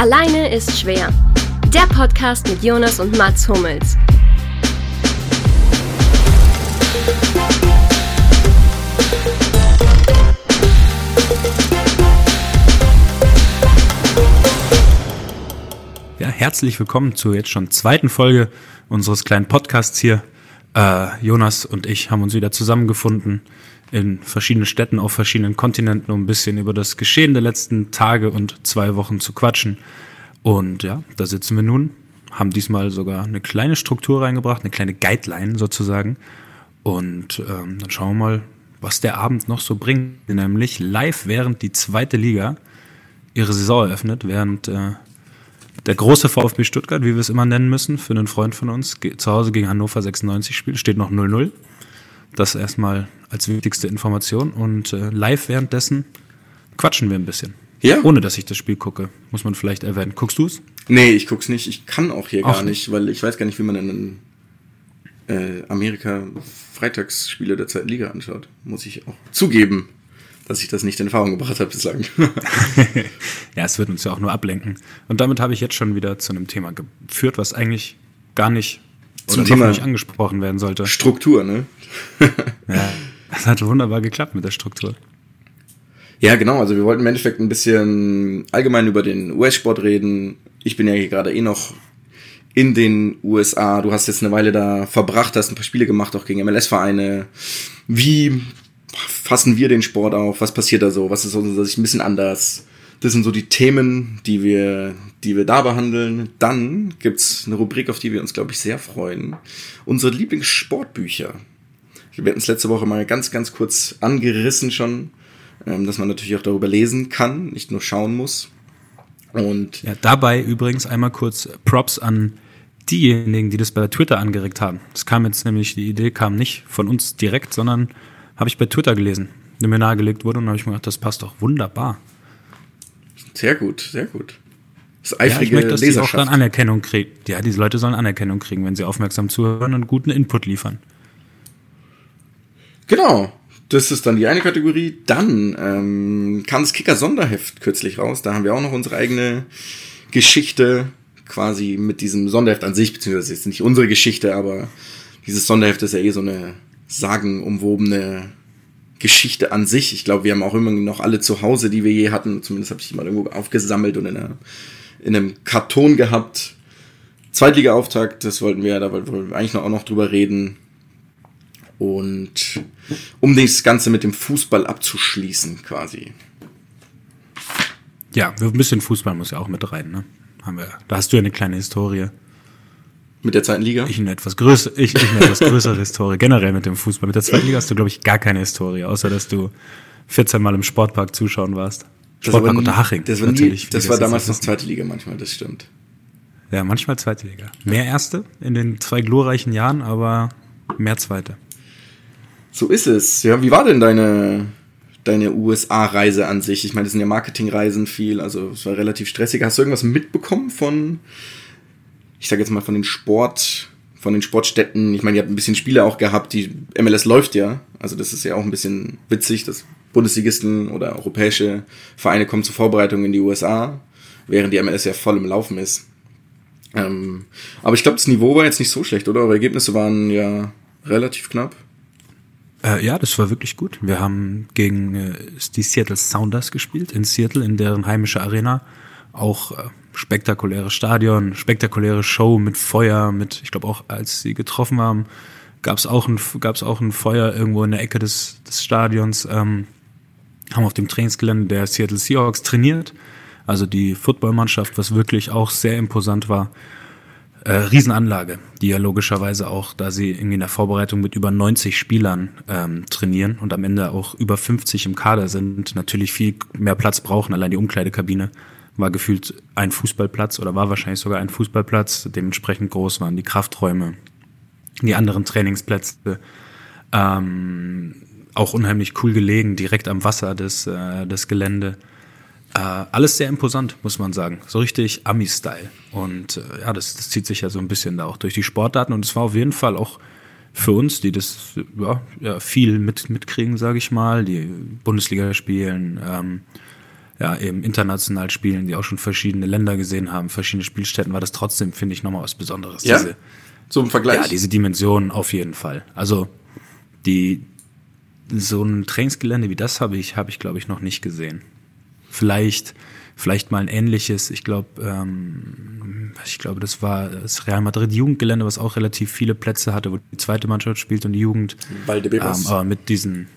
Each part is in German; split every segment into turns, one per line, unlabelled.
Alleine ist schwer. Der Podcast mit Jonas und Mats Hummels.
Ja, herzlich willkommen zur jetzt schon zweiten Folge unseres kleinen Podcasts hier. Äh, Jonas und ich haben uns wieder zusammengefunden in verschiedenen Städten auf verschiedenen Kontinenten, um ein bisschen über das Geschehen der letzten Tage und zwei Wochen zu quatschen. Und ja, da sitzen wir nun, haben diesmal sogar eine kleine Struktur reingebracht, eine kleine Guideline sozusagen. Und ähm, dann schauen wir mal, was der Abend noch so bringt. Nämlich live, während die zweite Liga ihre Saison eröffnet, während äh, der große VfB Stuttgart, wie wir es immer nennen müssen, für einen Freund von uns, zu Hause gegen Hannover 96 spielt, steht noch 0-0. Das erstmal als wichtigste Information. Und äh, live währenddessen quatschen wir ein bisschen.
Ja.
Ohne dass ich das Spiel gucke, muss man vielleicht erwähnen. Guckst du es?
Nee, ich guck's nicht. Ich kann auch hier
Auch
gar nicht, weil ich weiß gar nicht, wie man in äh, Amerika Freitagsspiele der zweiten Liga anschaut. Muss ich auch zugeben, dass ich das nicht in Erfahrung gebracht habe bislang.
ja, es wird uns ja auch nur ablenken. Und damit habe ich jetzt schon wieder zu einem Thema geführt, was eigentlich gar nicht
Zum Thema-
nicht angesprochen werden sollte.
Struktur, ne?
Ja, das hat wunderbar geklappt mit der Struktur.
Ja, genau. Also wir wollten im Endeffekt ein bisschen allgemein über den US-Sport reden. Ich bin ja hier gerade eh noch in den USA. Du hast jetzt eine Weile da verbracht, hast ein paar Spiele gemacht, auch gegen MLS-Vereine. Wie fassen wir den Sport auf? Was passiert da so? Was ist aus unserer Sicht ein bisschen anders? Das sind so die Themen, die wir, die wir da behandeln. Dann gibt's eine Rubrik, auf die wir uns, glaube ich, sehr freuen. Unsere Lieblingssportbücher. Wir hatten es letzte Woche mal ganz, ganz kurz angerissen schon, ähm, dass man natürlich auch darüber lesen kann, nicht nur schauen muss. Und
Ja, dabei übrigens einmal kurz Props an diejenigen, die das bei Twitter angeregt haben. Das kam jetzt nämlich, die Idee kam nicht von uns direkt, sondern habe ich bei Twitter gelesen, die mir nahegelegt wurde und habe ich mir gedacht, das passt doch wunderbar.
sehr gut, sehr gut. Das
Ja, ich
eifrige
möchte, dass die auch dann
Leserschaft.
Anerkennung kriegen. Ja, diese Leute sollen Anerkennung kriegen, wenn sie aufmerksam zuhören und guten Input liefern.
Genau. Das ist dann die eine Kategorie. Dann ähm, kam das Kicker Sonderheft kürzlich raus. Da haben wir auch noch unsere eigene Geschichte quasi mit diesem Sonderheft an sich, beziehungsweise ist nicht unsere Geschichte, aber dieses Sonderheft ist ja eh so eine sagenumwobene Geschichte an sich. Ich glaube, wir haben auch immer noch alle zu Hause, die wir je hatten. Zumindest habe ich die mal irgendwo aufgesammelt und in, einer, in einem Karton gehabt. Zweitliga-Auftakt, das wollten wir, da wollten wir eigentlich noch, auch noch drüber reden. Und um das Ganze mit dem Fußball abzuschließen, quasi.
Ja, ein bisschen Fußball muss ja auch mit rein, ne? Haben wir. Da hast du ja eine kleine Historie.
Mit der zweiten Liga?
Ich eine etwas größere, ich, ich eine etwas größere Historie. Generell mit dem Fußball. Mit der zweiten Liga hast du, glaube ich, gar keine Historie, außer dass du 14 Mal im Sportpark zuschauen warst. Sportpark
nie-
Unterhaching.
Das war, nie,
natürlich, wie
das war damals noch zweite Liga manchmal, das stimmt.
Ja, manchmal zweite Liga. Mehr erste in den zwei glorreichen Jahren, aber mehr zweite.
So ist es. Ja, wie war denn deine, deine USA-Reise an sich? Ich meine, das sind ja Marketingreisen viel, also es war relativ stressig. Hast du irgendwas mitbekommen von, ich sag jetzt mal, von den Sport, von den Sportstätten? Ich meine, ihr habt ein bisschen Spiele auch gehabt, die MLS läuft ja. Also das ist ja auch ein bisschen witzig, dass Bundesligisten oder europäische Vereine kommen zur Vorbereitung in die USA, während die MLS ja voll im Laufen ist. Ähm, aber ich glaube, das Niveau war jetzt nicht so schlecht, oder? Eure Ergebnisse waren ja relativ knapp.
Äh, ja, das war wirklich gut. Wir haben gegen äh, die Seattle Sounders gespielt, in Seattle, in deren heimische Arena. Auch äh, spektakuläres Stadion, spektakuläre Show mit Feuer, mit, ich glaube auch, als sie getroffen haben, gab es auch, ein, gab's auch ein Feuer irgendwo in der Ecke des, des Stadions. Ähm, haben auf dem Trainingsgelände der Seattle Seahawks trainiert. Also die Footballmannschaft, was wirklich auch sehr imposant war. Äh, Riesenanlage, die ja logischerweise auch, da sie irgendwie in der Vorbereitung mit über 90 Spielern ähm, trainieren und am Ende auch über 50 im Kader sind, natürlich viel mehr Platz brauchen. Allein die Umkleidekabine war gefühlt ein Fußballplatz oder war wahrscheinlich sogar ein Fußballplatz. Dementsprechend groß waren die Krafträume, die anderen Trainingsplätze. Ähm, auch unheimlich cool gelegen, direkt am Wasser des, äh, des Gelände. Äh, alles sehr imposant, muss man sagen. So richtig Ami-Style. Und äh, ja, das, das zieht sich ja so ein bisschen da auch durch die Sportdaten. Und es war auf jeden Fall auch für uns, die das ja, ja viel mit, mitkriegen, sage ich mal, die Bundesliga spielen, ähm, ja, eben international spielen, die auch schon verschiedene Länder gesehen haben, verschiedene Spielstätten, war das trotzdem, finde ich, nochmal was Besonderes.
Ja?
Diese,
So im Vergleich.
ja, diese Dimension auf jeden Fall. Also die so ein Trainingsgelände wie das habe ich, habe ich glaube ich noch nicht gesehen. Vielleicht, vielleicht mal ein ähnliches. Ich glaube, ähm, ich glaube, das war das Real Madrid Jugendgelände, was auch relativ viele Plätze hatte, wo die zweite Mannschaft spielt und die Jugend.
Valdebebas.
Ähm, aber mit diesen,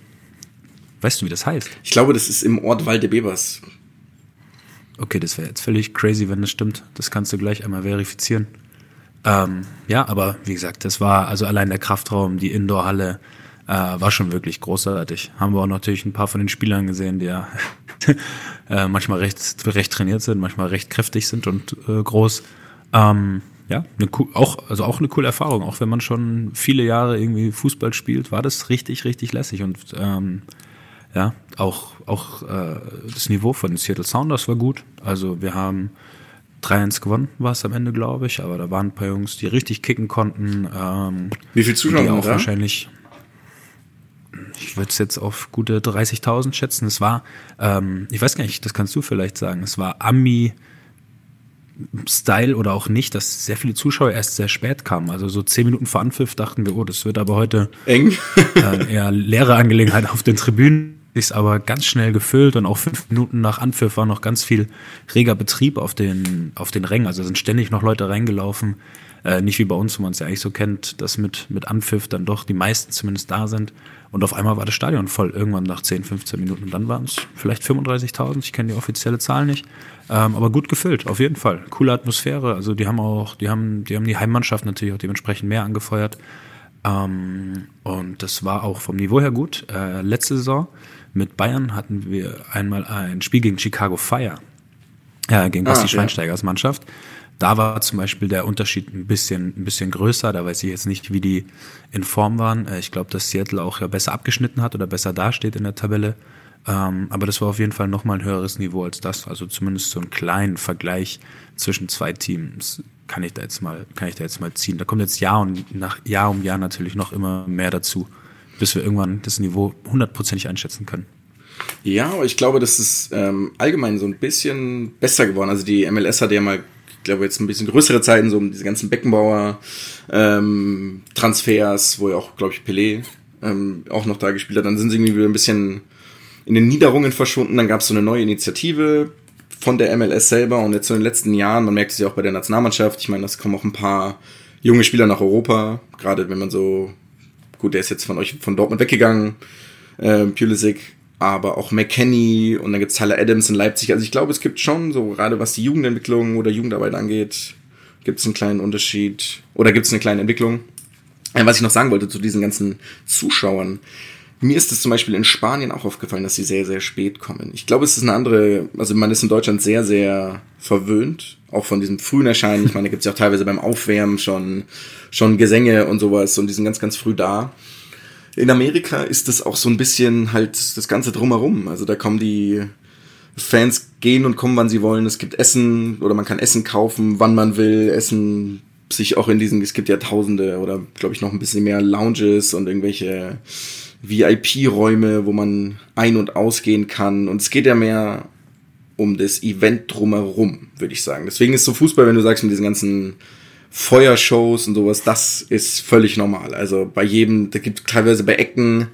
weißt du, wie das heißt?
ich glaube, das ist im Ort Valdebebas.
Okay, das wäre jetzt völlig crazy, wenn das stimmt. Das kannst du gleich einmal verifizieren. Ähm, ja, aber wie gesagt, das war also allein der Kraftraum, die Indoor-Halle äh, war schon wirklich großartig. Haben wir auch natürlich ein paar von den Spielern gesehen, die ja äh, manchmal recht, recht trainiert sind, manchmal recht kräftig sind und äh, groß. Ähm, ja, eine, coo- auch, also auch eine coole Erfahrung. Auch wenn man schon viele Jahre irgendwie Fußball spielt, war das richtig, richtig lässig. Und ähm, ja, auch, auch äh, das Niveau von den Seattle Sounders war gut. Also wir haben 3-1 gewonnen, war es am Ende, glaube ich. Aber da waren ein paar Jungs, die richtig kicken konnten. Ähm,
Wie viele Zuschauer
die auch
da?
wahrscheinlich, ich würde es jetzt auf gute 30.000 schätzen. Es war, ähm, ich weiß gar nicht, das kannst du vielleicht sagen, es war Ami Style oder auch nicht, dass sehr viele Zuschauer erst sehr spät kamen. Also so zehn Minuten vor Anpfiff dachten wir, oh, das wird aber heute
Eng.
äh, eher leere Angelegenheit auf den Tribünen. Ist aber ganz schnell gefüllt und auch fünf Minuten nach Anpfiff war noch ganz viel reger Betrieb auf den, auf den Rängen. Also sind ständig noch Leute reingelaufen. Äh, nicht wie bei uns, wo man es ja eigentlich so kennt, dass mit, mit Anpfiff dann doch die meisten zumindest da sind. Und auf einmal war das Stadion voll, irgendwann nach 10, 15 Minuten. Und dann waren es vielleicht 35.000, ich kenne die offizielle Zahl nicht. Ähm, aber gut gefüllt, auf jeden Fall. Coole Atmosphäre. Also die haben auch, die haben, die haben die Heimmannschaft natürlich auch dementsprechend mehr angefeuert. Ähm, und das war auch vom Niveau her gut. Äh, letzte Saison mit Bayern hatten wir einmal ein Spiel gegen Chicago Fire, äh, gegen Basti
Ah, ja.
Schweinsteigers Mannschaft. Da war zum Beispiel der Unterschied ein bisschen, ein bisschen größer. Da weiß ich jetzt nicht, wie die in Form waren. Äh, Ich glaube, dass Seattle auch ja besser abgeschnitten hat oder besser dasteht in der Tabelle. Ähm, aber das war auf jeden Fall nochmal ein höheres Niveau als das. Also zumindest so einen kleinen Vergleich zwischen zwei Teams kann ich da jetzt mal, kann ich da jetzt mal ziehen. Da kommt jetzt Jahr und nach Jahr um Jahr natürlich noch immer mehr dazu, bis wir irgendwann das Niveau hundertprozentig einschätzen können.
Ja, aber ich glaube, das ist ähm, allgemein so ein bisschen besser geworden. Also die MLS hat ja mal, glaube, jetzt ein bisschen größere Zeiten, so um diese ganzen Beckenbauer ähm, wo ja auch, glaube ich, Pelé ähm, auch noch da gespielt hat. Dann sind sie irgendwie wieder ein bisschen in den Niederungen verschwunden. Dann gab es so eine neue Initiative von der MLS selber und jetzt so in den letzten Jahren, man merkt es ja auch bei der Nationalmannschaft, ich meine, das kommen auch ein paar junge Spieler nach Europa, gerade wenn man so, gut, der ist jetzt von euch von Dortmund weggegangen, äh, Pulisic, aber auch McKenny und dann gibt's Tyler Adams in Leipzig. Also ich glaube, es gibt schon, so gerade was die Jugendentwicklung oder Jugendarbeit angeht, gibt's einen kleinen Unterschied oder gibt's eine kleine Entwicklung. Was ich noch sagen wollte zu diesen ganzen Zuschauern. Mir ist es zum Beispiel in Spanien auch aufgefallen, dass sie sehr, sehr spät kommen. Ich glaube, es ist eine andere, also man ist in Deutschland sehr, sehr verwöhnt, auch von diesem frühen Erscheinen. Ich meine, da gibt's ja auch teilweise beim Aufwärmen schon, schon Gesänge und sowas und die sind ganz, ganz früh da. In Amerika ist es auch so ein bisschen halt das Ganze drumherum. Also da kommen die Fans gehen und kommen, wann sie wollen. Es gibt Essen oder man kann Essen kaufen, wann man will. Essen sich auch in diesen, es gibt ja tausende oder glaube ich noch ein bisschen mehr Lounges und irgendwelche VIP-Räume, wo man ein- und ausgehen kann. Und es geht ja mehr um das Event drumherum, würde ich sagen. Deswegen ist so Fußball, wenn du sagst, mit diesen ganzen Feuershows und sowas, das ist völlig normal. Also bei jedem, da gibt teilweise bei Ecken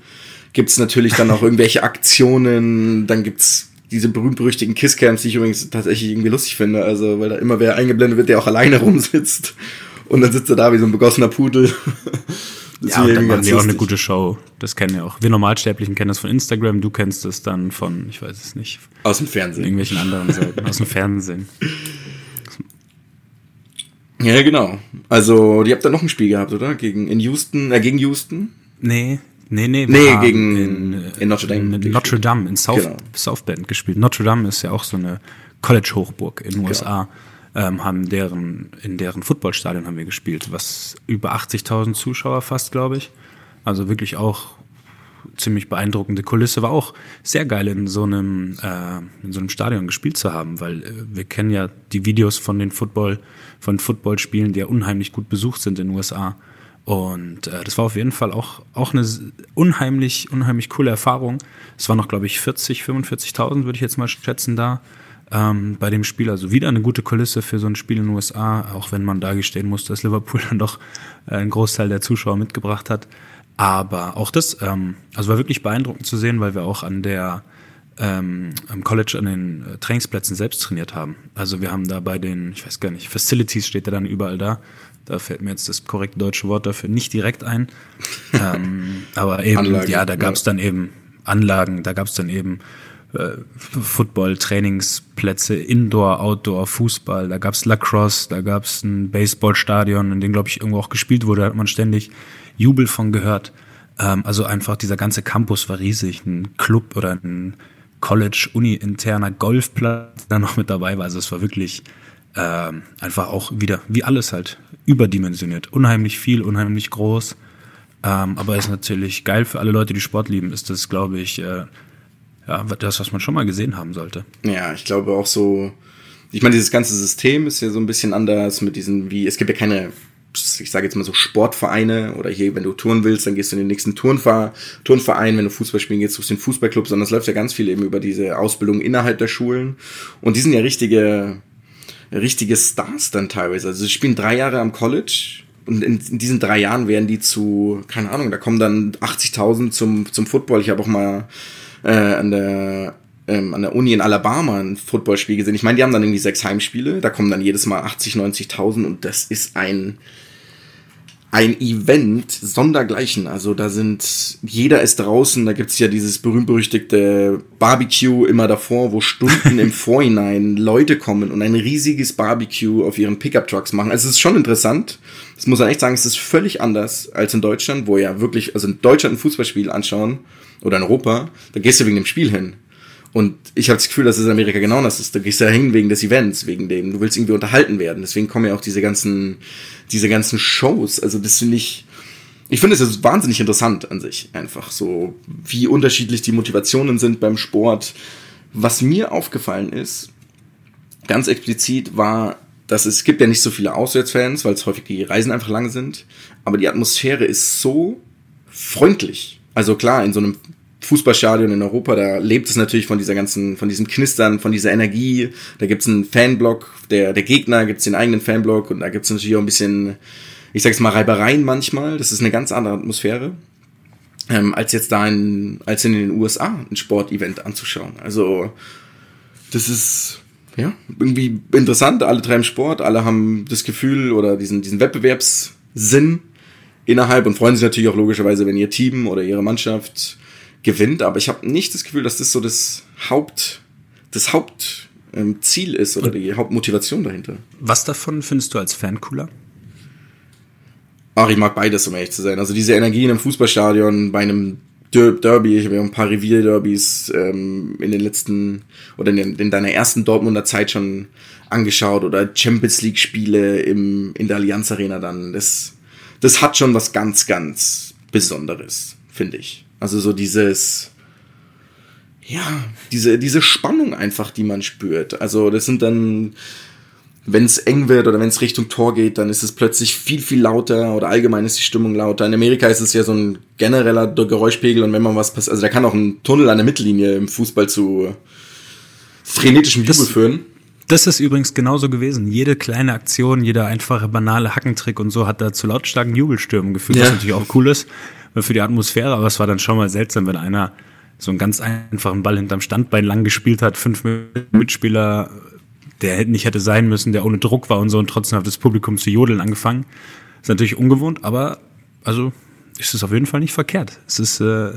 gibt's natürlich dann auch irgendwelche Aktionen, dann gibt's diese berühmt-berüchtigten Kisscams, die ich übrigens tatsächlich irgendwie lustig finde, also weil da immer wer eingeblendet wird, der auch alleine rumsitzt und dann sitzt er da wie so ein begossener Pudel. Das
Ja, dann machen die auch eine gute Show. Das kennen ja auch. Wir Normalsterblichen kennen das von Instagram, du kennst es dann von, ich weiß es nicht,
Aus dem Fernsehen.
irgendwelchen anderen Seiten, aus dem Fernsehen.
Ja, genau. Also, die habt da noch ein Spiel gehabt, oder? Gegen, in Houston, äh, gegen Houston?
Nee, nee, nee.
Nee, gegen-
in,
in Notre Dame
In. Notre Dame, in South,
Genau.
South Bend gespielt. Notre Dame ist ja auch so eine College-Hochburg in den USA. Ähm, haben deren, in deren Footballstadion haben wir gespielt, was über 80.000 Zuschauer fast, glaube ich. Also wirklich auch ziemlich beeindruckende Kulisse. War auch sehr geil in so einem, äh, in so einem Stadion gespielt zu haben, weil äh, wir kennen ja die Videos von den Football, von Footballspielen, die ja unheimlich gut besucht sind in den USA. Und äh, das war auf jeden Fall auch, auch eine unheimlich, unheimlich coole Erfahrung. Es waren noch, glaube ich, 40, 45.000, würde ich jetzt mal schätzen, da ähm, bei dem Spiel. Also wieder eine gute Kulisse für so ein Spiel in den USA, auch wenn man da gestehen muss, dass Liverpool dann doch äh, einen Großteil der Zuschauer mitgebracht hat. Aber auch das, ähm, also war wirklich beeindruckend zu sehen, weil wir auch an der ähm, am College an den äh, Trainingsplätzen selbst trainiert haben. Also wir haben da bei den, ich weiß gar nicht, Facilities steht ja dann überall da. Da fällt mir jetzt das korrekte deutsche Wort dafür nicht direkt ein. ähm, aber eben, Anlagen, ja, da gab es dann eben Anlagen, da gab es dann eben äh, Football, Trainingsplätze, Indoor, Outdoor, Fußball, da gab es Lacrosse, da gab es ein Baseballstadion, in dem, glaube ich, irgendwo auch gespielt wurde, da hat man ständig Jubel von gehört. Ähm, also einfach dieser ganze Campus war riesig, ein Club oder ein College, Uni-interner Golfplatz da noch mit dabei war. Also es war wirklich ähm, einfach auch wieder, wie alles halt, überdimensioniert. Unheimlich viel, unheimlich groß. Ähm, aber ist natürlich geil für alle Leute, die Sport lieben, ist das, glaube ich, äh, ja, das, was man schon mal gesehen haben sollte.
Ja, ich glaube auch so, ich meine, dieses ganze System ist ja so ein bisschen anders mit diesen, wie, es gibt ja keine ich sage jetzt mal so Sportvereine oder hier, wenn du touren willst, dann gehst du in den nächsten Turnver Turnverein, wenn du Fußball spielen gehst, suchst den Fußballclub, sondern es läuft ja ganz viel eben über diese Ausbildung innerhalb der Schulen. Und die sind ja richtige, richtige Stars dann teilweise. Also sie spielen drei Jahre am College und in, in diesen drei Jahren werden die zu, keine Ahnung, da kommen dann 80.000 zum, zum Football. Ich habe auch mal äh, an der ähm, an der Uni in Alabama ein Footballspiel gesehen. Ich meine, die haben dann irgendwie sechs Heimspiele, da kommen dann jedes Mal 80, 90.000 und das ist ein ein Event sondergleichen. Also da sind, jeder ist draußen, da gibt's ja dieses berühmt-berüchtigte Barbecue immer davor, wo Stunden im Vorhinein Leute kommen und ein riesiges Barbecue auf ihren Pickup-Trucks machen. Also es ist schon interessant. Das muss man echt sagen, es ist völlig anders als in Deutschland, wo ja wirklich, also in Deutschland ein Fußballspiel anschauen oder in Europa, da gehst du wegen dem Spiel hin. Und ich habe das Gefühl, dass es in Amerika genau das ist. Da gehst du ja hin wegen des Events, wegen dem, du willst irgendwie unterhalten werden. Deswegen kommen ja auch diese ganzen, diese ganzen Shows. Also das finde ich, ich finde es wahnsinnig interessant an sich. Einfach so, wie unterschiedlich die Motivationen sind beim Sport. Was mir aufgefallen ist, ganz explizit war, dass es gibt ja nicht so viele Auswärtsfans, weil es häufig die Reisen einfach lang sind. Aber die Atmosphäre ist so freundlich. Also klar, in so einem Fußballstadion in Europa, da lebt es natürlich von dieser ganzen, von diesem Knistern, von dieser Energie. Da gibt's einen Fanblock, der, der Gegner gibt's den eigenen Fanblock und da gibt's natürlich auch ein bisschen, ich sag's mal, Reibereien manchmal. Das ist eine ganz andere Atmosphäre. Ähm, als jetzt da in, als in den USA ein Sportevent anzuschauen. Also, das ist, ja, irgendwie interessant. Alle treiben Sport, alle haben das Gefühl oder diesen, diesen Wettbewerbssinn innerhalb und freuen sich natürlich auch logischerweise, wenn ihr Team oder ihre Mannschaft gewinnt, aber ich habe nicht das Gefühl, dass das so das Haupt, das Hauptziel ähm, ist oder die Hauptmotivation dahinter.
Was davon findest du als Fan cooler?
Ach, ich mag beides, um ehrlich zu sein. Also diese Energie in einem Fußballstadion, bei einem Derby, ich habe ja ein paar Revierderbys ähm, in den letzten oder in, in, deiner ersten Dortmunder Zeit schon angeschaut oder Champions League Spiele im in der Allianz Arena dann. Das das hat schon was ganz ganz Besonderes, finde ich. Also so dieses, ja, diese, diese Spannung einfach, die man spürt. Also das sind dann, wenn es eng wird oder wenn es Richtung Tor geht, dann ist es plötzlich viel, viel lauter oder allgemein ist die Stimmung lauter. In Amerika ist es ja so ein genereller Geräuschpegel und wenn man was passiert, also da kann auch ein Tunnel an der Mittellinie im Fußball zu frenetischem Jubel führen.
Das ist übrigens genauso gewesen. Jede kleine Aktion, jeder einfache, banale Hackentrick und so hat da zu lautstarken Jubelstürmen geführt, ja. was natürlich auch cool ist für die Atmosphäre, aber es war dann schon mal seltsam, wenn einer so einen ganz einfachen Ball hinterm Standbein lang gespielt hat, fünf Mitspieler, der nicht hätte sein müssen, der ohne Druck war und so und trotzdem hat das Publikum zu jodeln angefangen. Ist natürlich ungewohnt, aber also ist es auf jeden Fall nicht verkehrt. Es ist äh,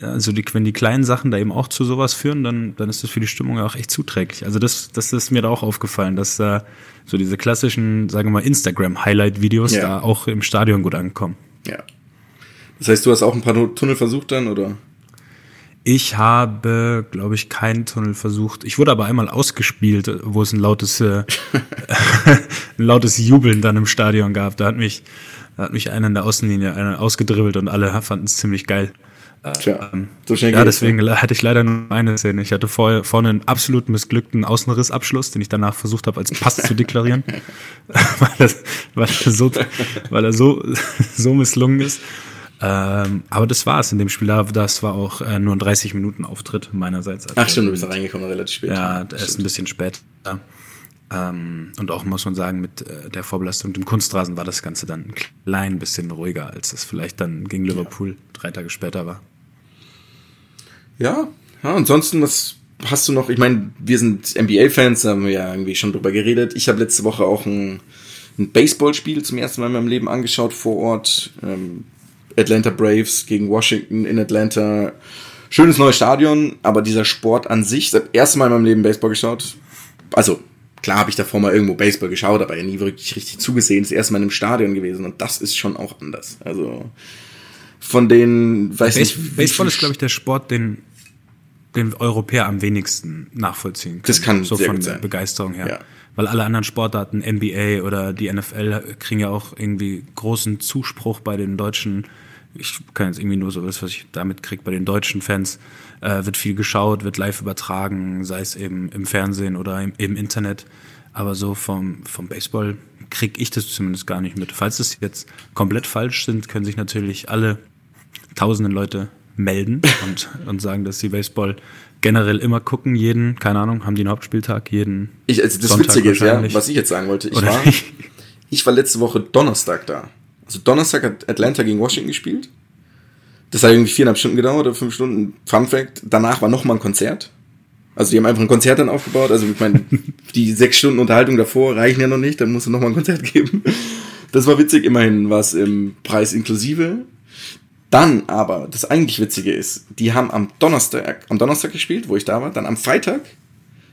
ja, also die, wenn die kleinen Sachen da eben auch zu sowas führen, dann, dann ist das für die Stimmung auch echt zuträglich. Also das, das ist mir da auch aufgefallen, dass da so diese klassischen, sagen wir mal, Instagram-Highlight-Videos ja. da auch im Stadion gut ankommen.
Ja, das heißt, du hast auch ein paar Tunnel versucht dann, oder?
Ich habe, glaube ich, keinen Tunnel versucht. Ich wurde aber einmal ausgespielt, wo es ein lautes, äh, ein lautes Jubeln dann im Stadion gab. Da hat mich, da hat mich einer in der Außenlinie einer ausgedribbelt und alle fanden es ziemlich geil.
Tja,
Ähm,
so schnell
ja, deswegen
ne?
hatte ich leider nur eine Szene. Ich hatte vorher, vorne einen absolut missglückten Außenrissabschluss, den ich danach versucht habe, als Pass zu deklarieren, weil, das, weil, er so, weil er so, so misslungen ist. Ähm, aber das war es in dem Spiel. Da- Das war auch äh, nur ein 30 Minuten Auftritt meinerseits. Also,
Ach stimmt, du bist da reingekommen relativ spät.
Ja, der ist ein bisschen spät. Ja. Ähm, und auch muss man sagen, mit äh, der Vorbelastung dem Kunstrasen war das Ganze dann ein klein bisschen ruhiger, als es vielleicht dann gegen Liverpool drei Tage später war.
Ja, ja, ansonsten, was hast du noch? Ich meine, wir sind NBA-Fans, da haben wir ja irgendwie schon drüber geredet. Ich habe letzte Woche auch ein, ein Baseballspiel zum ersten Mal in meinem Leben angeschaut vor Ort. Ähm, Atlanta Braves gegen Washington in Atlanta. Schönes neues Stadion, aber dieser Sport an sich, das erste Mal in meinem Leben Baseball geschaut. Also, klar habe ich davor mal irgendwo Baseball geschaut, aber ja nie wirklich richtig zugesehen. Das erste Mal in einem Stadion gewesen und das ist schon auch anders. Also, von den, weiß
Base
nicht.
Baseball ist, glaube ich, der Sport, den den Europäer am wenigsten nachvollziehen können.
Das kann
so von der. Begeisterung her.
Ja.
Weil alle anderen Sportarten, NBA oder die NFL, kriegen ja auch irgendwie großen Zuspruch bei den deutschen, ich kann jetzt irgendwie nur so das, was ich damit kriege, bei den deutschen Fans, äh, wird viel geschaut, wird live übertragen, sei es eben im Fernsehen oder im, im Internet. Aber so vom, vom Baseball kriege ich das zumindest gar nicht mit. Falls es jetzt komplett falsch sind, können sich natürlich alle tausenden Leute melden und, und sagen, dass sie Baseball generell immer gucken, jeden, keine Ahnung, haben die einen Hauptspieltag, jeden
Ich, also das
Sonntag
Witzige ist ja, was ich jetzt sagen wollte, ich
Oder
war, ich war letzte Woche Donnerstag da. Also Donnerstag hat Atlanta gegen Washington gespielt. Das hat irgendwie viereinhalb Stunden gedauert oder fünf Stunden. Fun Fact, danach war noch mal ein Konzert. Also die haben einfach ein Konzert dann aufgebaut. Also ich meine, die sechs Stunden Unterhaltung davor reichen ja noch nicht, dann musst du noch mal ein Konzert geben. Das war witzig, immerhin war es im Preis inklusive. Dann aber, das eigentlich Witzige ist, die haben am Donnerstag, am Donnerstag gespielt, wo ich da war. Dann am Freitag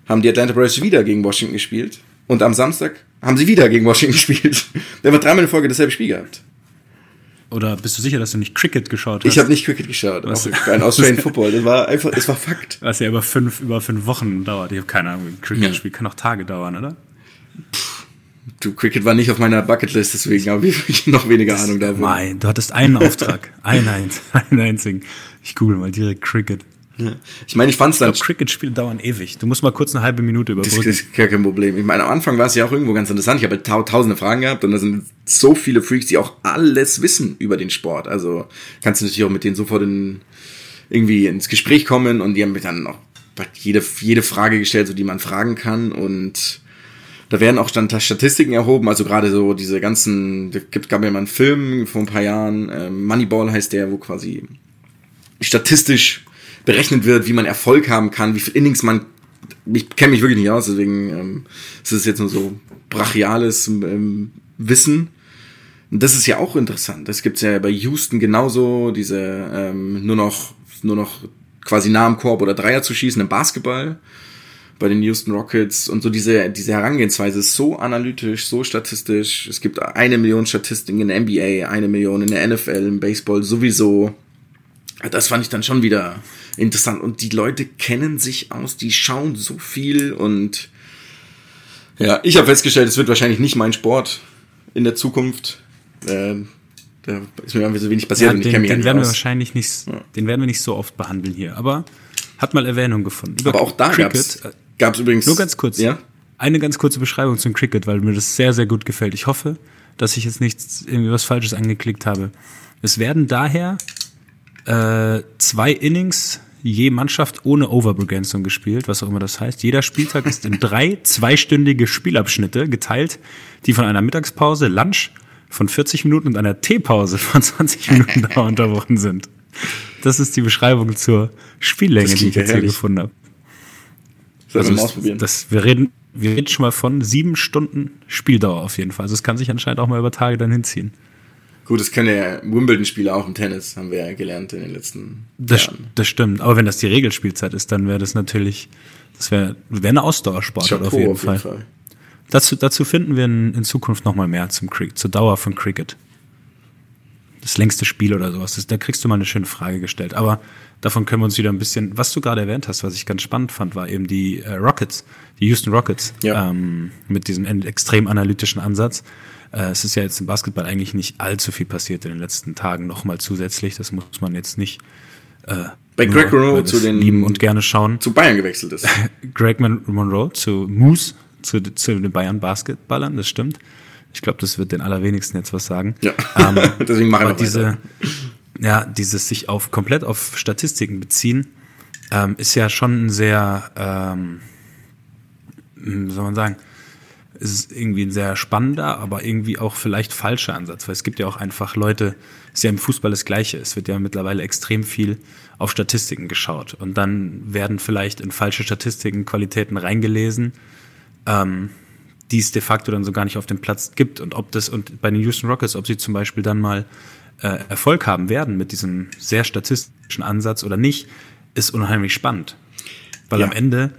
haben die Atlanta Braves wieder gegen Washington gespielt. Und am Samstag haben sie wieder gegen Washington gespielt. Der hat dreimal in Folge dasselbe Spiel gehabt.
Oder bist du sicher, dass du nicht Cricket geschaut hast?
Ich habe nicht Cricket geschaut,
Was?
auch kein Australian Football. Das war einfach, es war Fakt.
Was ja über fünf, über fünf Wochen dauert. Ich habe keine Ahnung, ein Cricket-Spiel kann auch Tage dauern, oder?
Du, Cricket war nicht auf meiner Bucketlist, deswegen habe ich noch weniger Ahnung davon.
Nein, du hattest einen Auftrag. einen, einen einzigen. Ich google mal direkt Cricket.
Ja. Ich meine, ich fand's
Ich
dann
glaube, Cricket-Spiele dauern ewig. Du musst mal kurz eine halbe Minute
Das
überbrücken.
ist gar kein Problem. Ich meine, am Anfang war es ja auch irgendwo ganz interessant. Ich habe tau tausende Fragen gehabt und da sind so viele Freaks, die auch alles wissen über den Sport. Also kannst du natürlich auch mit denen sofort in, irgendwie ins Gespräch kommen und die haben mir dann auch jede, jede Frage gestellt, so die man fragen kann und da werden auch dann Statistiken erhoben, also gerade so diese ganzen, gibt, gab ja mal einen Film vor ein paar Jahren, ähm, Moneyball heißt der, wo quasi statistisch berechnet wird, wie man Erfolg haben kann, wie viel Innings man. Ich kenne mich wirklich nicht aus, deswegen ähm, es ist jetzt nur so brachiales ähm, Wissen. Und das ist ja auch interessant. Das gibt's ja bei Houston genauso, diese ähm, nur noch nur noch quasi nah am Korb oder Dreier zu schießen im Basketball bei den Houston Rockets und so diese, diese Herangehensweise ist so analytisch, so statistisch. Es gibt eine Million Statistiken in der NBA, eine Million in der NFL, im Baseball sowieso. Das fand ich dann schon wieder interessant. Und die Leute kennen sich aus, die schauen so viel und ja, ich habe festgestellt, es wird wahrscheinlich nicht mein Sport in der Zukunft. Äh, da ist mir irgendwie so wenig passiert
Ja,
und ich
den,
kenne mich ja
den
nicht
werden wir
aus.
wahrscheinlich nicht, den werden wir nicht so oft behandeln hier. Aber hat mal Erwähnung gefunden. Über
Aber auch da
Cricket,
gab's,
äh,
übrigens.
Nur ganz kurz.
Ja.
Eine ganz kurze Beschreibung zum Cricket, weil mir das sehr, sehr gut gefällt. Ich hoffe, dass ich jetzt nichts irgendwie was Falsches angeklickt habe. Es werden daher äh, zwei Innings je Mannschaft ohne Overbegrenzung gespielt, was auch immer das heißt. Jeder Spieltag ist in drei zweistündige Spielabschnitte geteilt, die von einer Mittagspause, Lunch von 40 Minuten und einer Teepause von 20 Minuten Dauer unterbrochen sind. Das ist die Beschreibung zur Spiellänge, die ich jetzt hier
herrlich.
gefunden habe.
Soll
Also
mal
das,
ausprobieren.
das, wir, reden, wir reden schon mal von sieben Stunden Spieldauer auf jeden Fall. Also es kann sich anscheinend auch mal über Tage dann hinziehen.
Gut, das können ja Wimbledon-Spieler auch im Tennis, haben wir ja gelernt in den letzten
Das,
Jahren.
das stimmt. Aber wenn das die Regelspielzeit ist, dann wäre das natürlich, das wäre wär eine Ausdauersportart auf
Chapeau
jeden, Fall. Dazu, dazu finden wir in, in Zukunft noch mal mehr zum Cricket, zur Dauer von Cricket. Das längste Spiel oder sowas. Das, da kriegst du mal eine schöne Frage gestellt. Aber davon können wir uns wieder ein bisschen, was du gerade erwähnt hast, was ich ganz spannend fand, war eben die äh, Rockets, die Houston Rockets,
Ja.
ähm, mit diesem extrem analytischen Ansatz. Äh, es ist ja jetzt im Basketball eigentlich nicht allzu viel passiert in den letzten Tagen nochmal zusätzlich. Das muss man jetzt nicht äh,
Bei Greg Monroe zu den-
lieben und gerne schauen.
zu Bayern gewechselt ist.
Greg Mon Monroe zu Moose, zu, zu den Bayern Basketballern, das stimmt. Ich glaube, das wird den allerwenigsten jetzt was sagen.
Ja.
Ähm,
Deswegen machen
aber
wir
diese, ja, dieses sich auf komplett auf Statistiken beziehen, ähm, ist ja schon ein sehr, ähm, wie soll man sagen, es ist irgendwie ein sehr spannender, aber irgendwie auch vielleicht falscher Ansatz, weil es gibt ja auch einfach Leute, es ist ja im Fußball das Gleiche. Es wird ja mittlerweile extrem viel auf Statistiken geschaut und dann werden vielleicht in falsche Statistiken Qualitäten reingelesen, ähm, die es de facto dann so gar nicht auf dem Platz gibt. Und ob das, und bei den Houston Rockets, ob sie zum Beispiel dann mal äh, Erfolg haben werden mit diesem sehr statistischen Ansatz oder nicht, ist unheimlich spannend. Weil
Ja.
am Ende,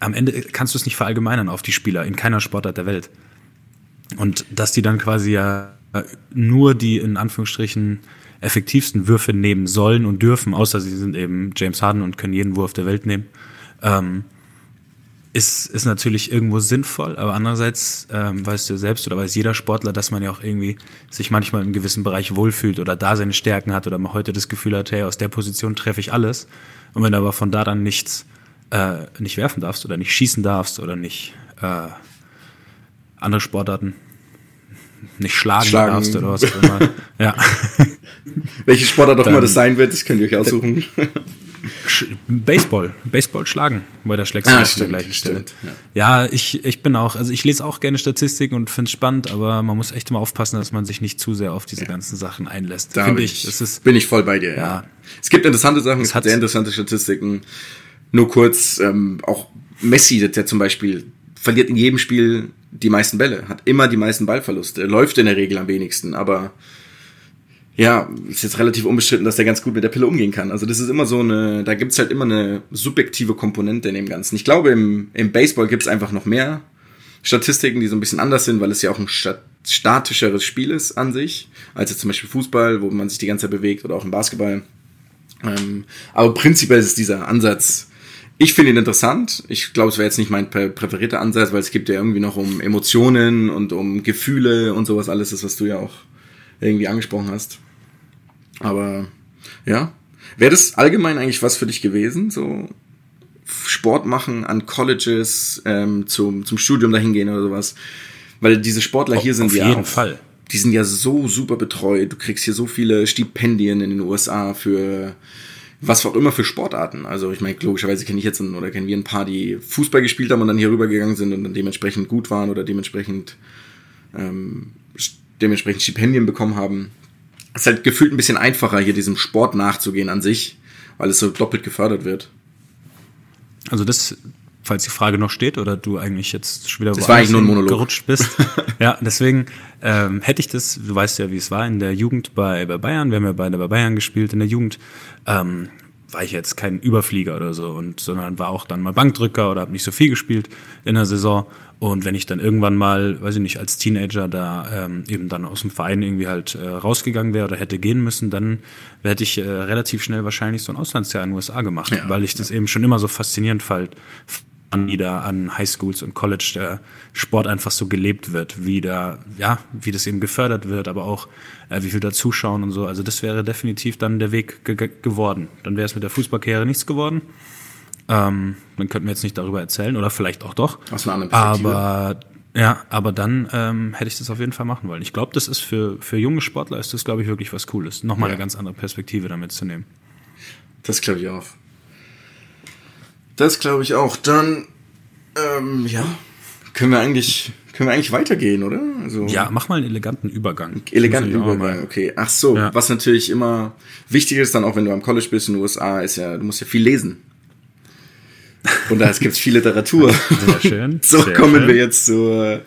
am Ende kannst du es nicht verallgemeinern auf die Spieler in keiner Sportart der Welt. Und dass die dann quasi ja nur die in Anführungsstrichen effektivsten Würfe nehmen sollen und dürfen, außer sie sind eben James Harden und können jeden Wurf der Welt nehmen, ähm, ist, ist natürlich irgendwo sinnvoll, aber andererseits ähm, weißt du selbst oder weiß jeder Sportler, dass man ja auch irgendwie sich manchmal in einem gewissen Bereich wohlfühlt oder da seine Stärken hat oder man heute das Gefühl hat, hey, aus der Position treffe ich alles. Und wenn aber von da dann nichts äh, nicht werfen darfst oder nicht schießen darfst oder nicht äh, andere Sportarten nicht schlagen,
Schlagen.
darfst oder was auch immer. ja.
Welche Sportart auch immer das sein wird, das könnt ihr euch aussuchen.
Baseball, Baseball schlagen, weil da schlägst du
Ah,
auch an der gleichen Stelle.
stimmt,
ja. ich, ich bin auch, also ich lese auch gerne Statistiken und finde es spannend, aber man muss echt immer aufpassen, dass man sich nicht zu sehr auf diese ganzen Sachen einlässt.
Da bin
ich,
ich,
es ist,
bin ich voll bei dir. Ja.
Ja.
Es gibt interessante Sachen, es,
hat-
gibt sehr interessante Statistiken. Nur kurz, ähm, auch Messi, der zum Beispiel verliert in jedem Spiel die meisten Bälle, hat immer die meisten Ballverluste, läuft in der Regel am wenigsten, aber ja, ist jetzt relativ unbestritten, dass der ganz gut mit der Pille umgehen kann. Also das ist immer so eine, da gibt's halt immer eine subjektive Komponente in dem Ganzen. Ich glaube, im, im Baseball gibt's einfach noch mehr Statistiken, die so ein bisschen anders sind, weil es ja auch ein stat statischeres Spiel ist an sich, als jetzt zum Beispiel Fußball, wo man sich die ganze Zeit bewegt oder auch im Basketball. Ähm, aber prinzipiell ist dieser Ansatz, ich finde ihn interessant. Ich glaube, es wäre jetzt nicht mein prä- präferierter Ansatz, weil es gibt ja irgendwie noch um Emotionen und um Gefühle und sowas alles, das, was du ja auch irgendwie angesprochen hast. Aber ja, wäre das allgemein eigentlich was für dich gewesen, so Sport machen an Colleges, ähm, zum, zum Studium dahin gehen oder sowas? Weil diese Sportler hier sind
auf
ja
jeden
auch-
Fall.
die sind ja so super betreut. Du kriegst hier so viele Stipendien in den USA für was auch immer für Sportarten. Also ich meine, logischerweise kenne ich jetzt oder kennen wir ein paar, die Fußball gespielt haben und dann hier rübergegangen sind und dann dementsprechend gut waren oder dementsprechend ähm, dementsprechend Stipendien bekommen haben. Es ist halt gefühlt ein bisschen einfacher, hier diesem Sport nachzugehen an sich, weil es so doppelt gefördert wird.
Also das, falls die Frage noch steht oder du eigentlich jetzt schon wieder
Das war eigentlich nur ein Monolog.
gerutscht bist. ja, deswegen ähm, hätte ich das, du weißt ja, wie es war in der Jugend bei, bei Bayern, wir haben ja beide bei Bayern gespielt in der Jugend, ähm, war ich jetzt kein Überflieger oder so, und sondern war auch dann mal Bankdrücker oder habe nicht so viel gespielt in der Saison. Und wenn ich dann irgendwann mal, weiß ich nicht, als Teenager da ähm, eben dann aus dem Verein irgendwie halt äh, rausgegangen wäre oder hätte gehen müssen, dann hätte ich äh, relativ schnell wahrscheinlich so ein Auslandsjahr in den USA gemacht,
Ja.
weil ich das eben schon immer so faszinierend fand, an wie da an Highschools und College der Sport einfach so gelebt wird, wie da, ja, wie das eben gefördert wird, aber auch äh, wie viel da zuschauen und so. Also das wäre definitiv dann der Weg ge ge geworden. Dann wäre es mit der Fußballkarriere nichts geworden. Ähm, dann könnten wir jetzt nicht darüber erzählen oder vielleicht auch doch.
Aus einer anderen Perspektive.
Aber ja, aber dann ähm, hätte ich das auf jeden Fall machen wollen. Ich glaube, das ist für, für junge Sportler ist das, glaube ich, wirklich was Cooles. Nochmal
Ja.
eine ganz andere Perspektive damit zu nehmen.
Das glaube ich auch. Das glaube ich auch. Dann, ähm, ja, können wir eigentlich, können wir eigentlich weitergehen, oder? Also,
Ja, mach mal einen eleganten Übergang.
Eleganten Übergang, okay. Ach so,
Ja.
was natürlich immer wichtig ist, dann auch wenn du am College bist in den USA, ist ja, du musst ja viel lesen. Und da gibt es viel Literatur.
Sehr schön.
So
sehr
kommen
schön.
wir jetzt zu,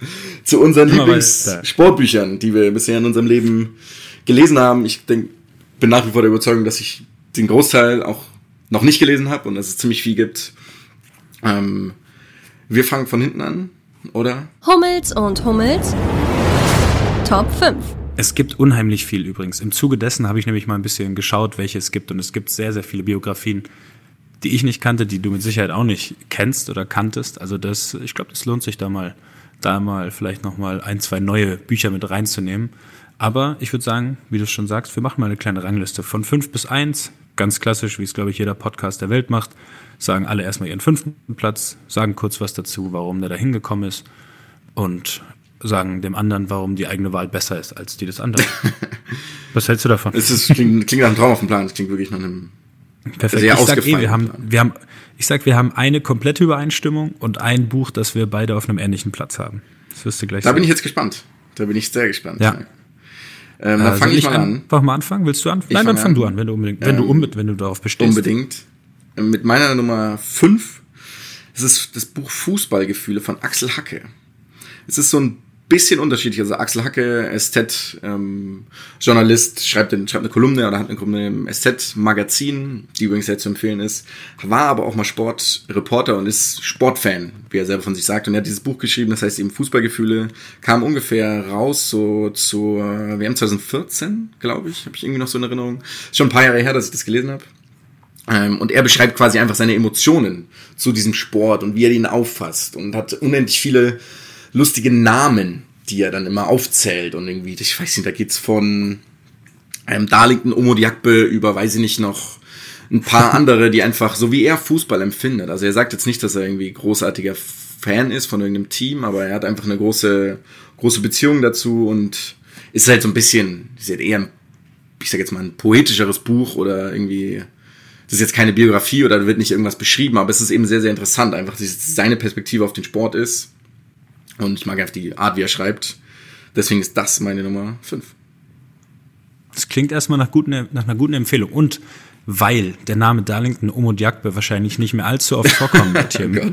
zu unseren. Lieblingssportbüchern, die wir bisher in unserem Leben gelesen haben. Ich denk, bin nach wie vor der Überzeugung, dass ich den Großteil auch noch nicht gelesen habe und dass es ziemlich viel gibt. Ähm, wir fangen von hinten an, oder?
Hummels und Hummels. Top 5.
Es gibt unheimlich viel übrigens. Im Zuge dessen habe ich nämlich mal ein bisschen geschaut, welche es gibt. Und es gibt sehr, sehr viele Biografien, die ich nicht kannte, die du mit Sicherheit auch nicht kennst oder kanntest. Also das, ich glaube, das lohnt sich da mal, da mal vielleicht noch mal ein, zwei neue Bücher mit reinzunehmen. Aber ich würde sagen, wie du es schon sagst, wir machen mal eine kleine Rangliste von fünf bis eins. Ganz klassisch, wie es, glaube ich, jeder Podcast der Welt macht, sagen alle erstmal ihren fünften Platz, sagen kurz was dazu, warum der da hingekommen ist und sagen dem anderen, warum die eigene Wahl besser ist als die des anderen. was hältst du davon?
Es ist, klingt, klingt nach einem Traum auf dem Plan. Es klingt wirklich nach einem
Perfekt.
sehr
ich sag, eh, wir haben, wir haben, ich sag, wir haben eine komplette Übereinstimmung und ein Buch, das wir beide auf einem ähnlichen Platz haben. Das wirst du gleich
Da
sehen.
bin ich jetzt gespannt. Da bin ich sehr gespannt.
Ja.
Ähm, dann
Äh,
fange ich mal an.
Einfach mal anfangen. Willst du anfangen? Nein,
fang
dann fang du
an.
an, wenn du unbedingt, wenn du
Ähm,
unbedingt, wenn du darauf bestehst.
Unbedingt. Mit meiner Nummer 5. Es ist das Buch Fußballgefühle von Axel Hacke. Es ist so ein bisschen unterschiedlich. Also Axel Hacke, Ästhet, ähm, Journalist, schreibt, schreibt eine Kolumne oder hat eine Kolumne im Ästhet-Magazin, die übrigens sehr zu empfehlen ist. War aber auch mal Sportreporter und ist Sportfan, wie er selber von sich sagt. Und er hat dieses Buch geschrieben, das heißt eben Fußballgefühle, kam ungefähr raus so zur WM 2014, glaube ich. Habe ich irgendwie noch so in Erinnerung. Ist schon ein paar Jahre her, dass ich das gelesen habe. Ähm, und er beschreibt quasi einfach seine Emotionen zu diesem Sport und wie er ihn auffasst und hat unendlich viele lustige Namen, die er dann immer aufzählt und irgendwie, ich weiß nicht, da geht's von ähm, Darlington Omodiakbe über, weiß ich nicht, noch ein paar andere, die einfach, so wie er Fußball empfindet. Also er sagt jetzt nicht, dass er irgendwie großartiger Fan ist von irgendeinem Team, aber er hat einfach eine große, große Beziehung dazu und ist halt so ein bisschen, ist halt eher, ich sag jetzt mal, ein poetischeres Buch oder irgendwie, das ist jetzt keine Biografie oder da wird nicht irgendwas beschrieben, aber es ist eben sehr, sehr interessant, einfach, dass es seine Perspektive auf den Sport ist. Und ich mag einfach die Art, wie er schreibt. Deswegen ist das meine Nummer 5.
Das klingt erstmal nach, guten, nach einer guten Empfehlung. Und weil der Name Darlington Omodiakbe wahrscheinlich nicht mehr allzu oft vorkommen wird hier,
Oh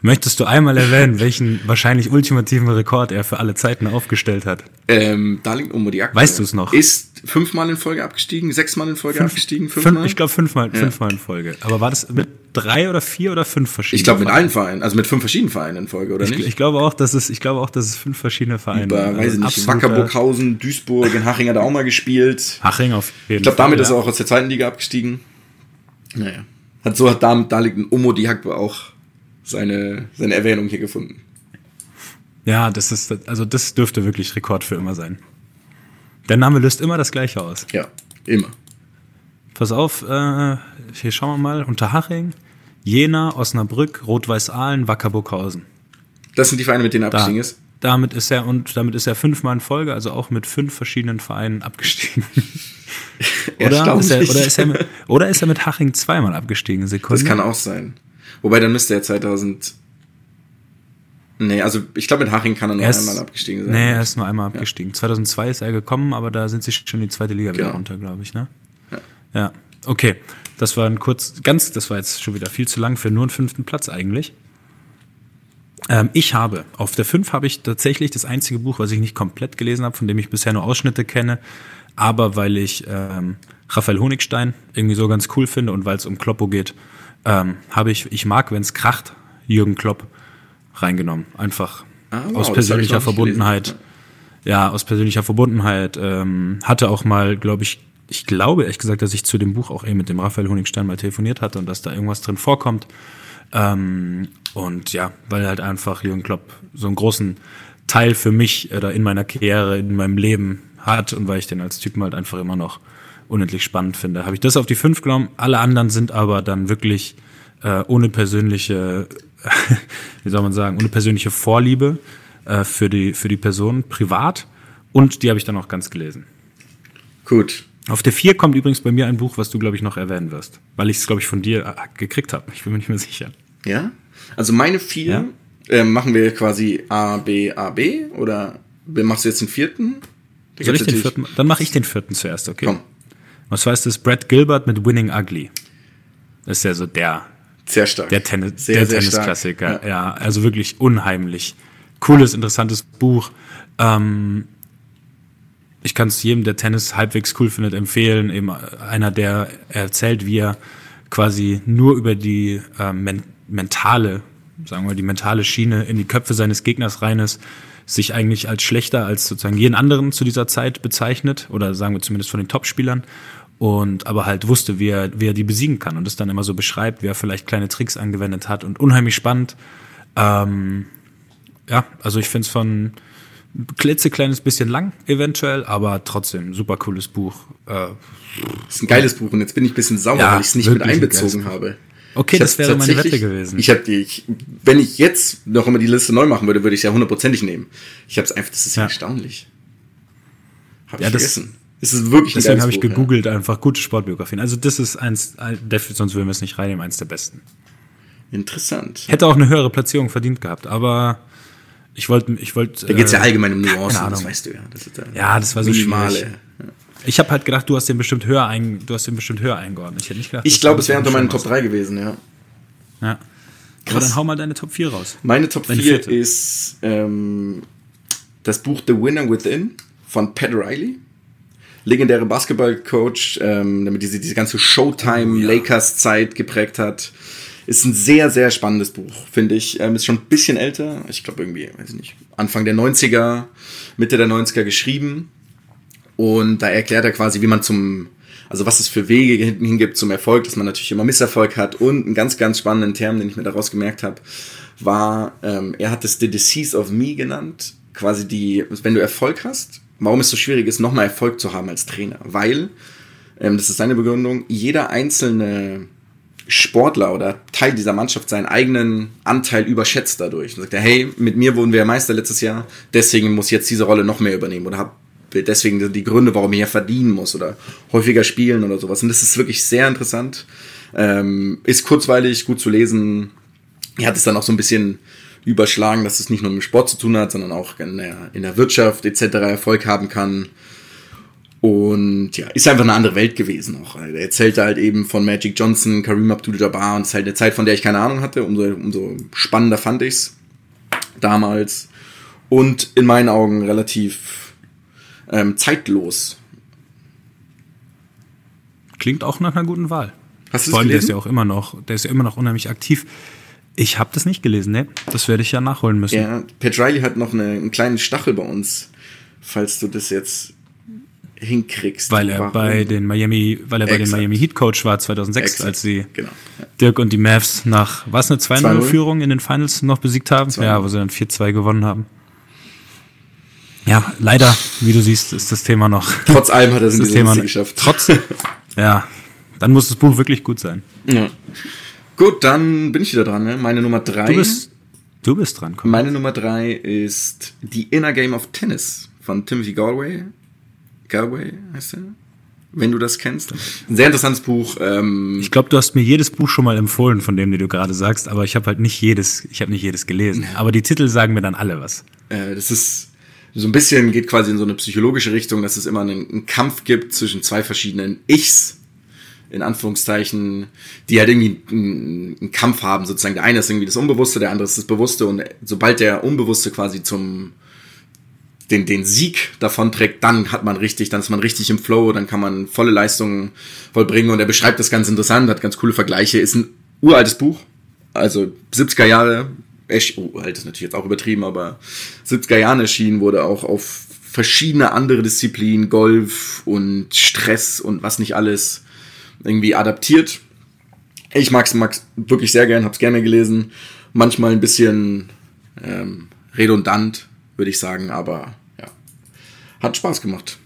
möchtest du einmal erwähnen, welchen wahrscheinlich ultimativen Rekord er für alle Zeiten aufgestellt hat?
Ähm, Darlington Omodiak.
Weißt du es noch?
Ist fünfmal in Folge abgestiegen, sechsmal in Folge abgestiegen,
Fünf,
fünfmal?
ich glaube fünfmal, fünfmal in Folge. Aber war das mit drei oder vier oder fünf verschiedene?
ich glaube mit
Vereinen?
allen Vereinen, also mit fünf verschiedenen Vereinen in Folge, oder
Ich,
nicht?
ich glaube auch, dass es, ich glaube auch, dass es fünf verschiedene Vereine
Über,
waren.
weiß ich nicht,
absoluter-
Wacker Burghausen, Duisburg, in Haching hat er auch mal gespielt.
Haching auf jeden
Ich glaube, damit
Fall,
ist er
ja.
auch aus der zweiten Liga abgestiegen. Naja. Hat so hat da, da liegt ein Omo Diakbe auch seine, seine Erwähnung hier gefunden.
Ja, das ist, also das dürfte wirklich Rekord für immer sein. Der Name löst immer das Gleiche aus.
Ja, immer.
Pass auf, äh, hier schauen wir mal. Unterhaching, Jena, Osnabrück, Rot-Weiß-Aalen, Wacker Burghausen.
Das sind die Vereine, mit denen er
Da,
abgestiegen ist.
damit ist er und damit ist er fünfmal in Folge, also auch mit fünf verschiedenen Vereinen abgestiegen. oder, ist er, oder, ist er mit, oder ist er mit Haching zweimal abgestiegen? Sekunde.
Das kann auch sein. Wobei, dann müsste er 2000. Nee, also ich glaube, mit Haching kann er nur
Er ist-
einmal abgestiegen sein.
Nee, er ist nur einmal abgestiegen. 2002 ist er gekommen, aber da sind sie schon in die zweite Liga wieder
Genau.
runter, glaube ich, ne? Ja. Okay. Das war ein kurz, ganz, das war jetzt schon wieder viel zu lang für nur einen fünften Platz eigentlich. Ähm, ich habe, auf der 5 habe ich tatsächlich das einzige Buch, was ich nicht komplett gelesen habe, von dem ich bisher nur Ausschnitte kenne, aber weil ich ähm, Raphael Honigstein irgendwie so ganz cool finde und weil es um Kloppo geht, ähm, habe ich, ich mag, wenn es kracht, Jürgen Klopp reingenommen. Einfach
Ah, wow,
aus persönlicher Verbundenheit.
gelesen.
Ja, aus persönlicher Verbundenheit. Ähm, hatte auch mal, glaube ich, ich glaube ehrlich gesagt, dass ich zu dem Buch auch eben mit dem Raphael Honigstein mal telefoniert hatte und dass da irgendwas drin vorkommt. Ähm, und ja, weil halt einfach Jürgen Klopp so einen großen Teil für mich oder in meiner Karriere, in meinem Leben hat und weil ich den als Typen halt einfach immer noch unendlich spannend finde, habe ich das auf die fünf genommen. Alle anderen sind aber dann wirklich äh, ohne persönliche, wie soll man sagen, ohne persönliche Vorliebe äh, für die für die Person privat und die habe ich dann auch ganz gelesen.
Gut.
Auf der 4 kommt übrigens bei mir ein Buch, was du, glaube ich, noch erwähnen wirst. Weil ich es, glaube ich, von dir äh, gekriegt habe. Ich bin mir nicht mehr sicher.
Ja? Also meine vier
Ja.
äh, machen wir quasi A, B, A, B oder machst du jetzt den vierten? Da
Soll ich den vierten? Dann mache ich den vierten zuerst, okay?
Komm.
Was heißt das? Brad Gilbert mit Winning Ugly. Das ist ja so der,
Sehr stark.
der, Tennis,
sehr,
der Tennisklassiker.
stark.
Ja. also wirklich unheimlich. Cooles, interessantes Buch. Ähm, ich kann es jedem, der Tennis halbwegs cool findet, empfehlen. Eben einer, der erzählt, wie er quasi nur über die ähm, men mentale, sagen wir, die mentale Schiene in die Köpfe seines Gegners rein ist, sich eigentlich als schlechter als sozusagen jeden anderen zu dieser Zeit bezeichnet oder sagen wir zumindest von den Topspielern und aber halt wusste, wie er, wie er die besiegen kann und das dann immer so beschreibt, wie er vielleicht kleine Tricks angewendet hat und unheimlich spannend. Ähm, ja, also ich finde es von, klitzekleines bisschen lang, eventuell, aber trotzdem, super cooles Buch. Äh,
ist ein geiles Buch und jetzt bin ich ein bisschen sauer,
Ja,
weil ich es nicht mit
ein
einbezogen
geiles
habe.
Okay,
Ich
das wäre meine Wette gewesen.
Ich habe die, ich, wenn ich jetzt noch immer die Liste neu machen würde, würde ich es ja hundertprozentig nehmen. Ich habe es einfach, das ist ja,
Ja.
erstaunlich. Habe
Ja,
ich
das-
vergessen. Es ist wirklich ein
Deswegen habe ich gegoogelt, einfach gute Sportbiografien. Also das ist eins, ein- sonst würden wir es nicht reinnehmen, eins der besten.
Ja. Interessant.
Hätte auch eine höhere Platzierung verdient gehabt, aber ich wollte, ich wollte.
Da geht es ja
äh,
allgemein um Nuancen,
keine
das weißt du ja. Das ist ja,
das war so
minimale.
schwierig. Ich habe halt gedacht, du hast den bestimmt höher ein, du hast den bestimmt höher eingeordnet. Ich hätte nicht gedacht.
Ich glaube, es wäre unter meinen Top
hast.
3 gewesen, ja.
Ja. Aber
Krass.
dann hau mal deine Top 4 raus.
Meine Top
Deine
4
vierte.
ist ähm, das Buch The Winner Within von Pat Riley. Legendäre Basketballcoach, ähm, damit diese, diese ganze Showtime-Lakers-Zeit geprägt hat. Ist ein sehr, sehr spannendes Buch, finde ich. Ähm, ist schon ein bisschen älter. Ich glaube irgendwie, weiß ich nicht, Anfang der 90er, Mitte der 90er geschrieben. Und da erklärt er quasi, wie man zum, also was es für Wege hinten hingibt zum Erfolg, dass man natürlich immer Misserfolg hat. Und einen ganz, ganz spannenden Term, den ich mir daraus gemerkt habe, war, ähm, er hat es The Disease of Me genannt. Quasi die, wenn du Erfolg hast, warum es so schwierig ist, nochmal Erfolg zu haben als Trainer. Weil, ähm, das ist seine Begründung, jeder einzelne Sportler oder Teil dieser Mannschaft seinen eigenen Anteil überschätzt dadurch. Und sagt er, hey, mit mir wurden wir Meister letztes Jahr, deswegen muss ich jetzt diese Rolle noch mehr übernehmen oder habe deswegen die Gründe, warum ich hier verdienen muss oder häufiger spielen oder sowas. Und das ist wirklich sehr interessant. Ähm, ist kurzweilig, gut zu lesen. Er hat es dann auch so ein bisschen überschlagen, dass es nicht nur mit Sport zu tun hat, sondern auch in der, in der Wirtschaft etc. Erfolg haben kann. Und ja, ist einfach eine andere Welt gewesen auch. Er erzählte halt eben von Magic Johnson, Kareem Abdul-Jabbar und es ist halt eine Zeit, von der ich keine Ahnung hatte. Umso, umso spannender fand ich's damals. Und in meinen Augen relativ ähm, zeitlos.
Klingt auch nach einer guten Wahl.
Hast du
Vor allem, der ist
gelesen?
ja auch immer noch, der ist ja immer noch unheimlich aktiv. Ich habe das nicht gelesen, ne? Das werde ich ja nachholen müssen.
Ja, Pat Riley hat noch eine, einen kleinen Stachel bei uns, falls du das jetzt hinkriegst.
Weil er
Warum?
bei den Miami, weil er bei den. Miami Heat Coach war 2006,
Exakt.
als sie
Genau. Ja.
Dirk und die Mavs nach was eine
2-0?
2-0-Führung in den Finals noch besiegt haben.
2-0.
Ja, wo sie dann 4-2 gewonnen haben. Ja, leider, wie du siehst, ist das Thema noch
Trotz allem hat er es in
das Thema
geschafft.
Trotz, ja, dann muss das Buch wirklich gut sein.
Ja. Gut, dann bin ich wieder dran. Ne? Meine Nummer drei.
Du bist, du bist dran. Komm.
Meine Nummer drei ist The Inner Game of Tennis von Timothy Galway. Galway heißt er? Wenn du das kennst. Ein sehr interessantes Buch. Ähm,
Ich glaube, du hast mir jedes Buch schon mal empfohlen, von dem, die du gerade sagst, aber ich habe halt nicht jedes, ich habe nicht jedes gelesen. Aber die Titel sagen mir dann alle was.
Äh, das ist so ein bisschen, geht quasi in so eine psychologische Richtung, dass es immer einen, einen Kampf gibt zwischen zwei verschiedenen Ichs, in Anführungszeichen, die halt irgendwie einen, einen Kampf haben, sozusagen. Der eine ist irgendwie das Unbewusste, der andere ist das Bewusste und sobald der Unbewusste quasi zum den, den Sieg davon trägt, dann hat man richtig, dann ist man richtig im Flow, dann kann man volle Leistungen vollbringen und er beschreibt das ganz interessant, hat ganz coole Vergleiche, ist ein uraltes Buch, also 70er Jahre, echt, oh, alt ist natürlich jetzt auch übertrieben, aber 70er Jahren erschienen, wurde auch auf verschiedene andere Disziplinen, Golf und Stress und was nicht alles irgendwie adaptiert. Ich mag's, mag's wirklich sehr gern, hab's gerne gelesen. Manchmal ein bisschen ähm, redundant, würde ich sagen, aber. Hat Spaß gemacht.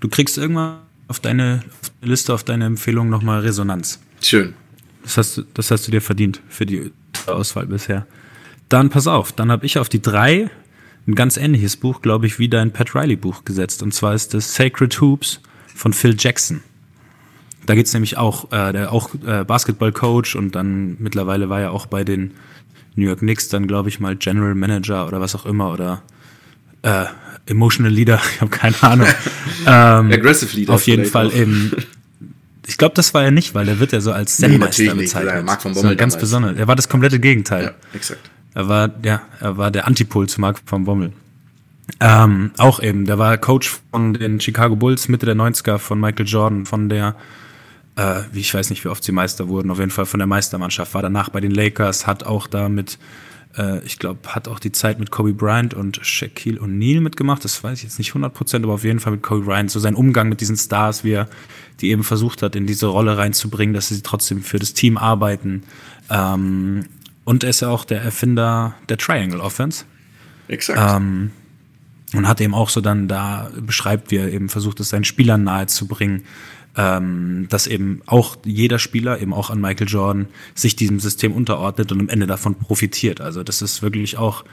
Du kriegst irgendwann auf deine, Liste, auf deine Empfehlung nochmal Resonanz.
Schön.
Das hast, du, das hast du dir verdient für die Auswahl bisher. Dann pass auf, dann habe ich auf die drei ein ganz ähnliches Buch, glaube ich, wie dein Pat Riley Buch gesetzt. Und zwar ist das Sacred Hoops von Phil Jackson. Da geht's nämlich auch, äh, der auch äh, Basketball-Coach und dann mittlerweile war er auch bei den New York Knicks dann, glaube ich, mal General Manager oder was auch immer oder äh, Emotional Leader, ich habe keine Ahnung. ähm,
Aggressive Leader
Auf jeden Fall
auch.
eben. Ich glaube, das war er nicht, weil er wird ja so als
Nee,
Zen-Meister
nicht.
bezeichnet.
Ja, Mark von
So
Bommel
ganz
damals.
besonders. Er war das komplette Gegenteil.
Ja, exakt.
Er war, ja, er war der Antipol zu Mark von Bommel. Ähm, auch eben, der war Coach von den Chicago Bulls Mitte der 90er von Michael Jordan, von der, äh, wie ich weiß nicht, wie oft sie Meister wurden, auf jeden Fall von der Meistermannschaft, war danach bei den Lakers, hat auch da mit, äh, ich glaube, hat auch die Zeit mit Kobe Bryant und Shaquille O'Neal mitgemacht, das weiß ich jetzt nicht 100%, aber auf jeden Fall mit Kobe Bryant, so sein Umgang mit diesen Stars, wie er die eben versucht hat, in diese Rolle reinzubringen, dass sie trotzdem für das Team arbeiten. Ähm, und er ist ja auch der Erfinder der Triangle Offense.
Exakt.
Ähm, und hat eben auch so dann da beschreibt, wie er eben versucht, es seinen Spielern nahezubringen, ähm, dass eben auch jeder Spieler, eben auch an Michael Jordan, sich diesem System unterordnet und am Ende davon profitiert. Also das ist wirklich auch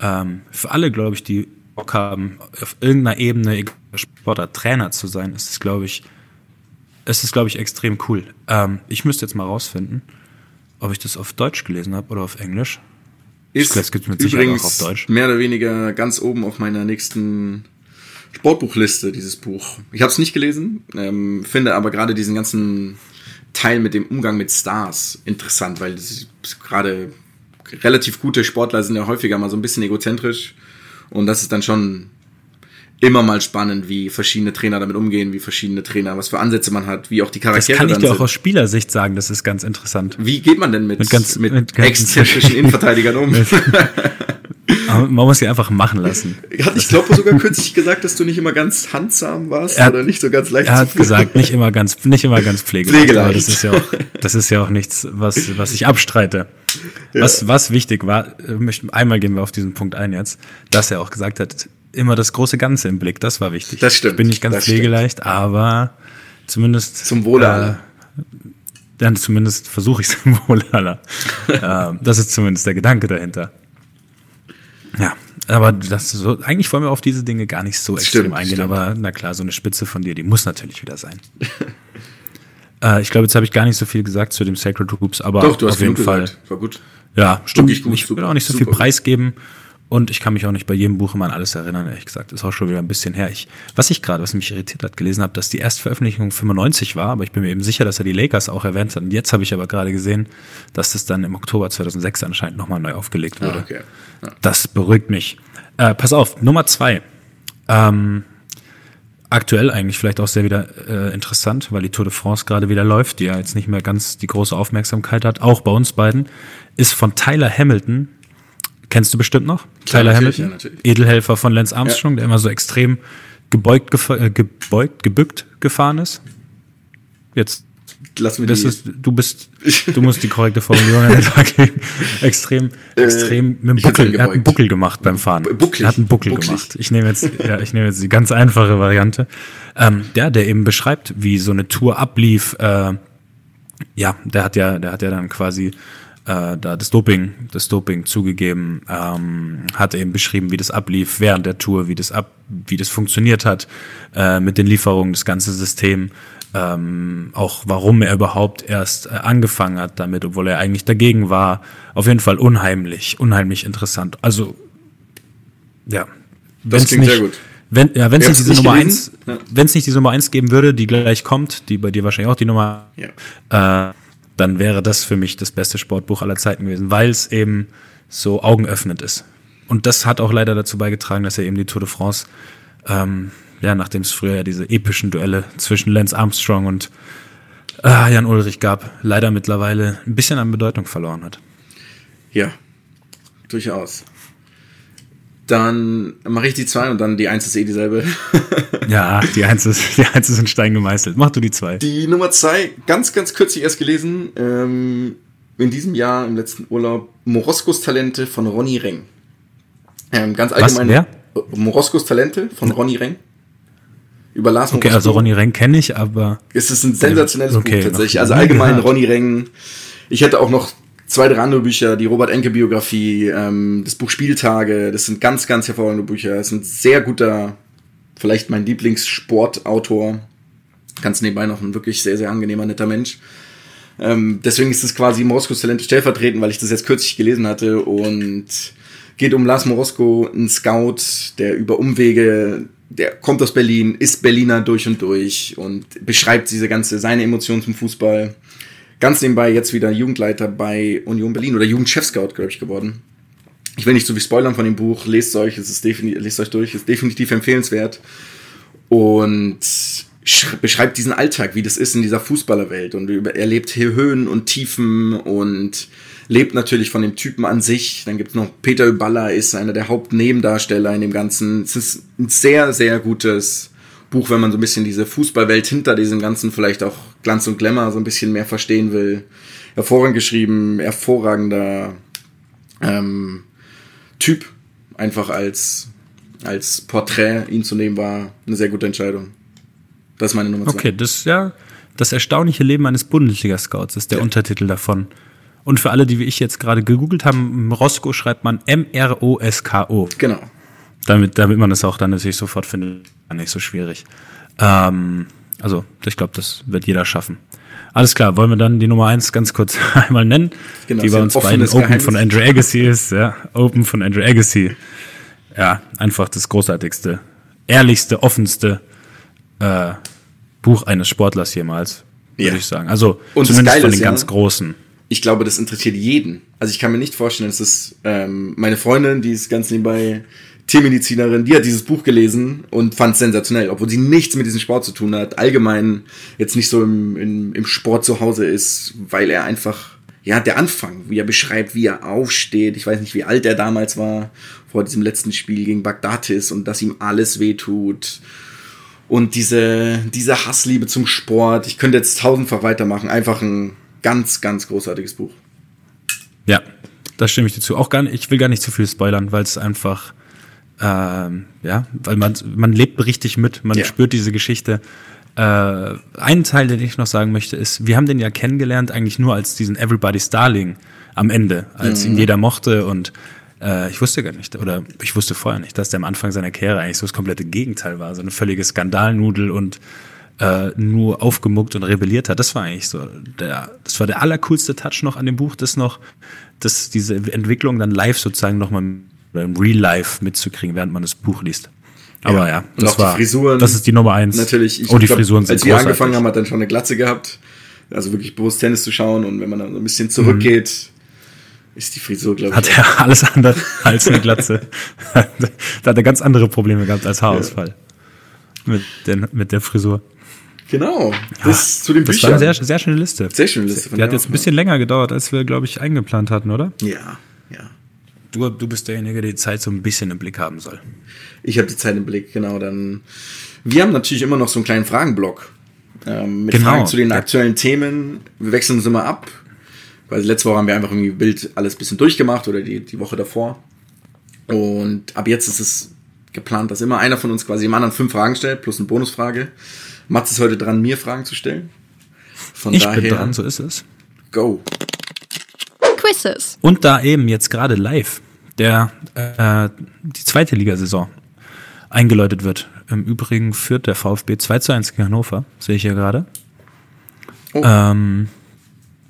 ähm, für alle, glaube ich, die Bock haben, auf irgendeiner Ebene Sportler Trainer zu sein, ist es, glaube ich, es ist, glaube ich, extrem cool. Ähm, ich müsste jetzt mal rausfinden, ob ich das auf Deutsch gelesen habe oder auf Englisch.
Ist
Das gibt's mit Sicherheit
übrigens
auch auf Deutsch.
mehr oder weniger ganz oben auf meiner nächsten Sportbuchliste, dieses Buch. Ich habe es nicht gelesen, ähm, finde aber gerade diesen ganzen Teil mit dem Umgang mit Stars interessant, weil das gerade relativ gute Sportler sind ja häufiger mal so ein bisschen egozentrisch und das ist dann schon immer mal spannend, wie verschiedene Trainer damit umgehen, wie verschiedene Trainer, was für Ansätze man hat, wie auch die
Das
Charaktere
kann ich dir auch
sind.
aus Spielersicht sagen, das ist ganz interessant.
Wie geht man denn mit,
Mit ganz-
mit,
mit ganz-
exzentrischen Innenverteidigern um?
Aber man muss sie einfach machen lassen.
Hat ich glaube sogar kürzlich gesagt, dass du nicht immer ganz handsam warst
Er
oder nicht so ganz leicht
Er hat gesagt, nicht immer ganz, nicht immer ganz pflegeleicht,
Pflegeleicht.
aber das ist ja auch, das ist ja auch nichts, was, was ich abstreite. Was, was wichtig war, äh, einmal gehen wir auf diesen Punkt ein jetzt, dass er auch gesagt hat, immer das große Ganze im Blick, das war wichtig.
Das stimmt,
Ich bin nicht ganz
das stimmt.
pflegeleicht, aber zumindest.
Zum Wohle aller.
Dann zumindest versuche ich es zum Wohle aller. ähm, das ist zumindest der Gedanke dahinter. Ja, aber das so, eigentlich wollen wir auf diese Dinge gar nicht so extrem
Stimmt,
eingehen,
stimmt.
aber na klar, so eine Spitze von dir, die muss natürlich wieder sein. äh, ich glaube, jetzt habe ich gar nicht so viel gesagt zu dem Sacred Groups, aber
Doch, du hast
auf jeden Fall.
gesagt. War gut.
Ja, stimmt.
Wirklich gut,
ich will auch nicht so
super
viel preisgeben und ich kann mich auch nicht bei jedem Buch immer an alles erinnern, ehrlich gesagt. Ist auch schon wieder ein bisschen her. Ich, was ich gerade, was mich irritiert hat, gelesen habe, dass die Erstveröffentlichung 95 war, aber ich bin mir eben sicher, dass er die Lakers auch erwähnt hat. Und jetzt habe ich aber gerade gesehen, dass das dann im Oktober 2006 anscheinend nochmal neu aufgelegt wurde.
Ah, okay. Ja.
Das beruhigt mich. Äh, pass auf, Nummer zwei. Ähm, aktuell eigentlich vielleicht auch sehr wieder äh, interessant, weil die Tour de France gerade wieder läuft, die ja jetzt nicht mehr ganz die große Aufmerksamkeit hat, auch bei uns beiden, ist von Tyler Hamilton. Kennst du bestimmt noch?
Klar,
Tyler Hamilton,
ja, natürlich.
Edelhelfer von Lance Armstrong, der immer so extrem gebeugt, äh, gebeugt, gebückt gefahren ist. Jetzt
Lass mir
das
die,
ist, du bist, du musst die korrekte Formulierung an den Tag legen. Extrem, extrem mit dem
Äh,
Buckel. Er hat einen. Buckel gemacht beim Fahren.
Bu- bucklig.
Er hat einen Buckel
Bucklig.
gemacht. Ich nehme jetzt, ja, ich nehme jetzt die ganz einfache Variante. Ähm, der, der eben beschreibt, wie so eine Tour ablief. Äh, ja, der hat ja, der hat ja dann quasi äh, da das Doping, das Doping zugegeben, ähm, hat eben beschrieben, wie das ablief während der Tour, wie das ab, wie das funktioniert hat äh, mit den Lieferungen, das ganze System, ähm, auch warum er überhaupt erst äh, angefangen hat damit, obwohl er eigentlich dagegen war. Auf jeden Fall unheimlich, unheimlich interessant. Also ja,
Das klingt
nicht,
sehr gut.
Wenn ja, wenn es nicht diese Nummer
gelesen?
eins,
Ja.
wenn es nicht diese Nummer eins geben würde, die gleich kommt, die bei dir wahrscheinlich auch die Nummer
Ja.
äh, dann wäre das für mich das beste Sportbuch aller Zeiten gewesen, weil es eben so augenöffnend ist. Und das hat auch leider dazu beigetragen, dass er eben die Tour de France, ähm, ja, nachdem es früher ja diese epischen Duelle zwischen Lance Armstrong und äh, Jan Ulrich gab, leider mittlerweile ein bisschen an Bedeutung verloren hat.
ja, durchaus. Dann mache ich die zwei und dann die eins ist eh dieselbe.
Ja, die Eins ist, die Eins ist in Stein gemeißelt. Mach du die zwei.
Die Nummer zwei, ganz, ganz kürzlich erst gelesen, ähm, in diesem Jahr im letzten Urlaub, Moroskos Talente von Ronny Reng. Ähm, ganz
Was,
allgemein. wer? Moroskos Talente von Ronny Reng. Über Lars
Okay, also Ronny Renk kenne ich, aber
Es ist ein sensationelles
Okay,
Buch tatsächlich. Also allgemein
gehört.
Ronny Reng. Ich hätte auch noch zwei, drei andere Bücher, die Robert Enke Biografie, ähm, das Buch Spieltage. Das sind ganz, ganz hervorragende Bücher. Es ist ein sehr guter, vielleicht mein Lieblingssportautor. Ganz nebenbei noch ein wirklich sehr, sehr angenehmer, netter Mensch. Ähm, deswegen ist es quasi Moroskos Talente stellvertretend, weil ich das jetzt kürzlich gelesen hatte und geht um Lars Morosko, ein Scout, der über Umwege, der kommt aus Berlin, ist Berliner durch und durch und beschreibt diese ganze, seine Emotionen zum Fußball. Ganz nebenbei jetzt wieder Jugendleiter bei Union Berlin oder Jugendchefscout, glaube ich, geworden. Ich will nicht so viel spoilern von dem Buch, lest euch, es ist definitiv, lest euch durch, ist definitiv empfehlenswert und sch- beschreibt diesen Alltag, wie das ist in dieser Fußballerwelt und über- er lebt hier Höhen und Tiefen und lebt natürlich von dem Typen an sich. Dann gibt's noch Peter Überller, ist einer der Hauptnebendarsteller in dem Ganzen. Es ist ein sehr, sehr gutes Buch, wenn man so ein bisschen diese Fußballwelt hinter diesem Ganzen vielleicht auch Glanz und Glamour so ein bisschen mehr verstehen will. Hervorragend geschrieben, hervorragender ähm, Typ einfach als, als Porträt ihn zu nehmen, war eine sehr gute Entscheidung. Das ist meine Nummer zwei.
Okay, das ist ja das erstaunliche Leben eines Bundesliga-Scouts ist der
Ja.
Untertitel davon. Und für alle, die wie ich jetzt gerade gegoogelt haben, Roscoe schreibt man M-R-O-S-K-O.
Genau.
Damit, damit man das auch dann natürlich sofort findet, gar nicht so schwierig. Ähm, also, ich glaube, das wird jeder schaffen. Alles klar, wollen wir dann die Nummer eins ganz kurz einmal nennen,
Genau,
die bei
ja
uns beiden Open
Geheimnis.
von Andrew Agassi ist, ja, Open von Andrew Agassi. Ja, einfach das großartigste, ehrlichste, offenste äh, Buch eines Sportlers jemals, würde
Ja.
ich sagen. Also
Und
zumindest von den
ja-
ganz großen.
Ich glaube, das interessiert jeden. Also ich kann mir nicht vorstellen, dass es ähm, meine Freundin, die ist ganz nebenbei Tiermedizinerin, die hat dieses Buch gelesen und fand es sensationell, obwohl sie nichts mit diesem Sport zu tun hat, allgemein jetzt nicht so im, im, im Sport zu Hause ist, weil er einfach, ja, der Anfang, wie er beschreibt, wie er aufsteht, ich weiß nicht, wie alt er damals war, vor diesem letzten Spiel gegen Bagdatis und dass ihm alles wehtut und diese, diese Hassliebe zum Sport. Ich könnte jetzt tausendfach weitermachen. Einfach ein ganz, ganz großartiges Buch.
Ja, da stimme ich dir zu. Auch gar nicht, ich will gar nicht zu viel spoilern, weil es einfach, ähm, ja, weil man, man lebt richtig mit, man
Ja.
spürt diese Geschichte. Äh, einen Teil, den ich noch sagen möchte, ist, wir haben den ja kennengelernt eigentlich nur als diesen Everybody's Darling am Ende, als ihn jeder mochte und äh, ich wusste gar nicht, oder ich wusste vorher nicht, dass der am Anfang seiner Karriere eigentlich so das komplette Gegenteil war, so eine völlige Skandalnudel und äh, nur aufgemuckt und rebelliert hat. Das war eigentlich so der, das war der allercoolste Touch noch an dem Buch, das noch, das diese Entwicklung dann live sozusagen nochmal im Real Life mitzukriegen, während man das Buch liest. Aber ja,
Und auch
das war,
die Frisuren.
das ist die Nummer eins.
Natürlich, ich
oh, die
glaub,
Frisuren sind
Als wir
großartig.
angefangen haben, hat dann schon eine Glatze gehabt. Also wirklich bewusst Tennis zu schauen. Und wenn man dann so ein bisschen zurückgeht, ist die Frisur, glaube ich.
Mhm. hat er alles andere als eine Glatze. da hat er ganz andere Probleme gehabt als Haarausfall. Mit, den, mit der Frisur.
Genau. Das zu den
Das
Büchern.
war eine sehr, sehr schöne Liste.
Sehr schöne Liste von
Die hat jetzt
auch,
ein bisschen länger gedauert, als wir, glaube ich, eingeplant hatten, oder?
ja, ja.
Du, du bist derjenige, der die Zeit so ein bisschen im Blick haben soll.
Ich habe die Zeit im Blick, genau. Dann. Wir haben natürlich immer noch so einen kleinen Fragenblock. Ähm, mit
Genau.
Fragen zu den
Ja.
aktuellen Themen. Wir wechseln uns immer ab. Weil letzte Woche haben wir einfach irgendwie Bild alles ein bisschen durchgemacht oder die, die Woche davor. Und ab jetzt ist es geplant, dass immer einer von uns quasi dem anderen fünf Fragen stellt, plus eine Bonusfrage. Mats ist heute dran, mir Fragen zu stellen. Von
Ich
daher,
bin dran, so ist es.
go.
Quizzes.
Und da eben jetzt gerade live der äh, die zweite Ligasaison eingeläutet wird. Im Übrigen führt der VfB 2 zu 1 gegen Hannover, sehe ich hier gerade.
Oh.
Ähm,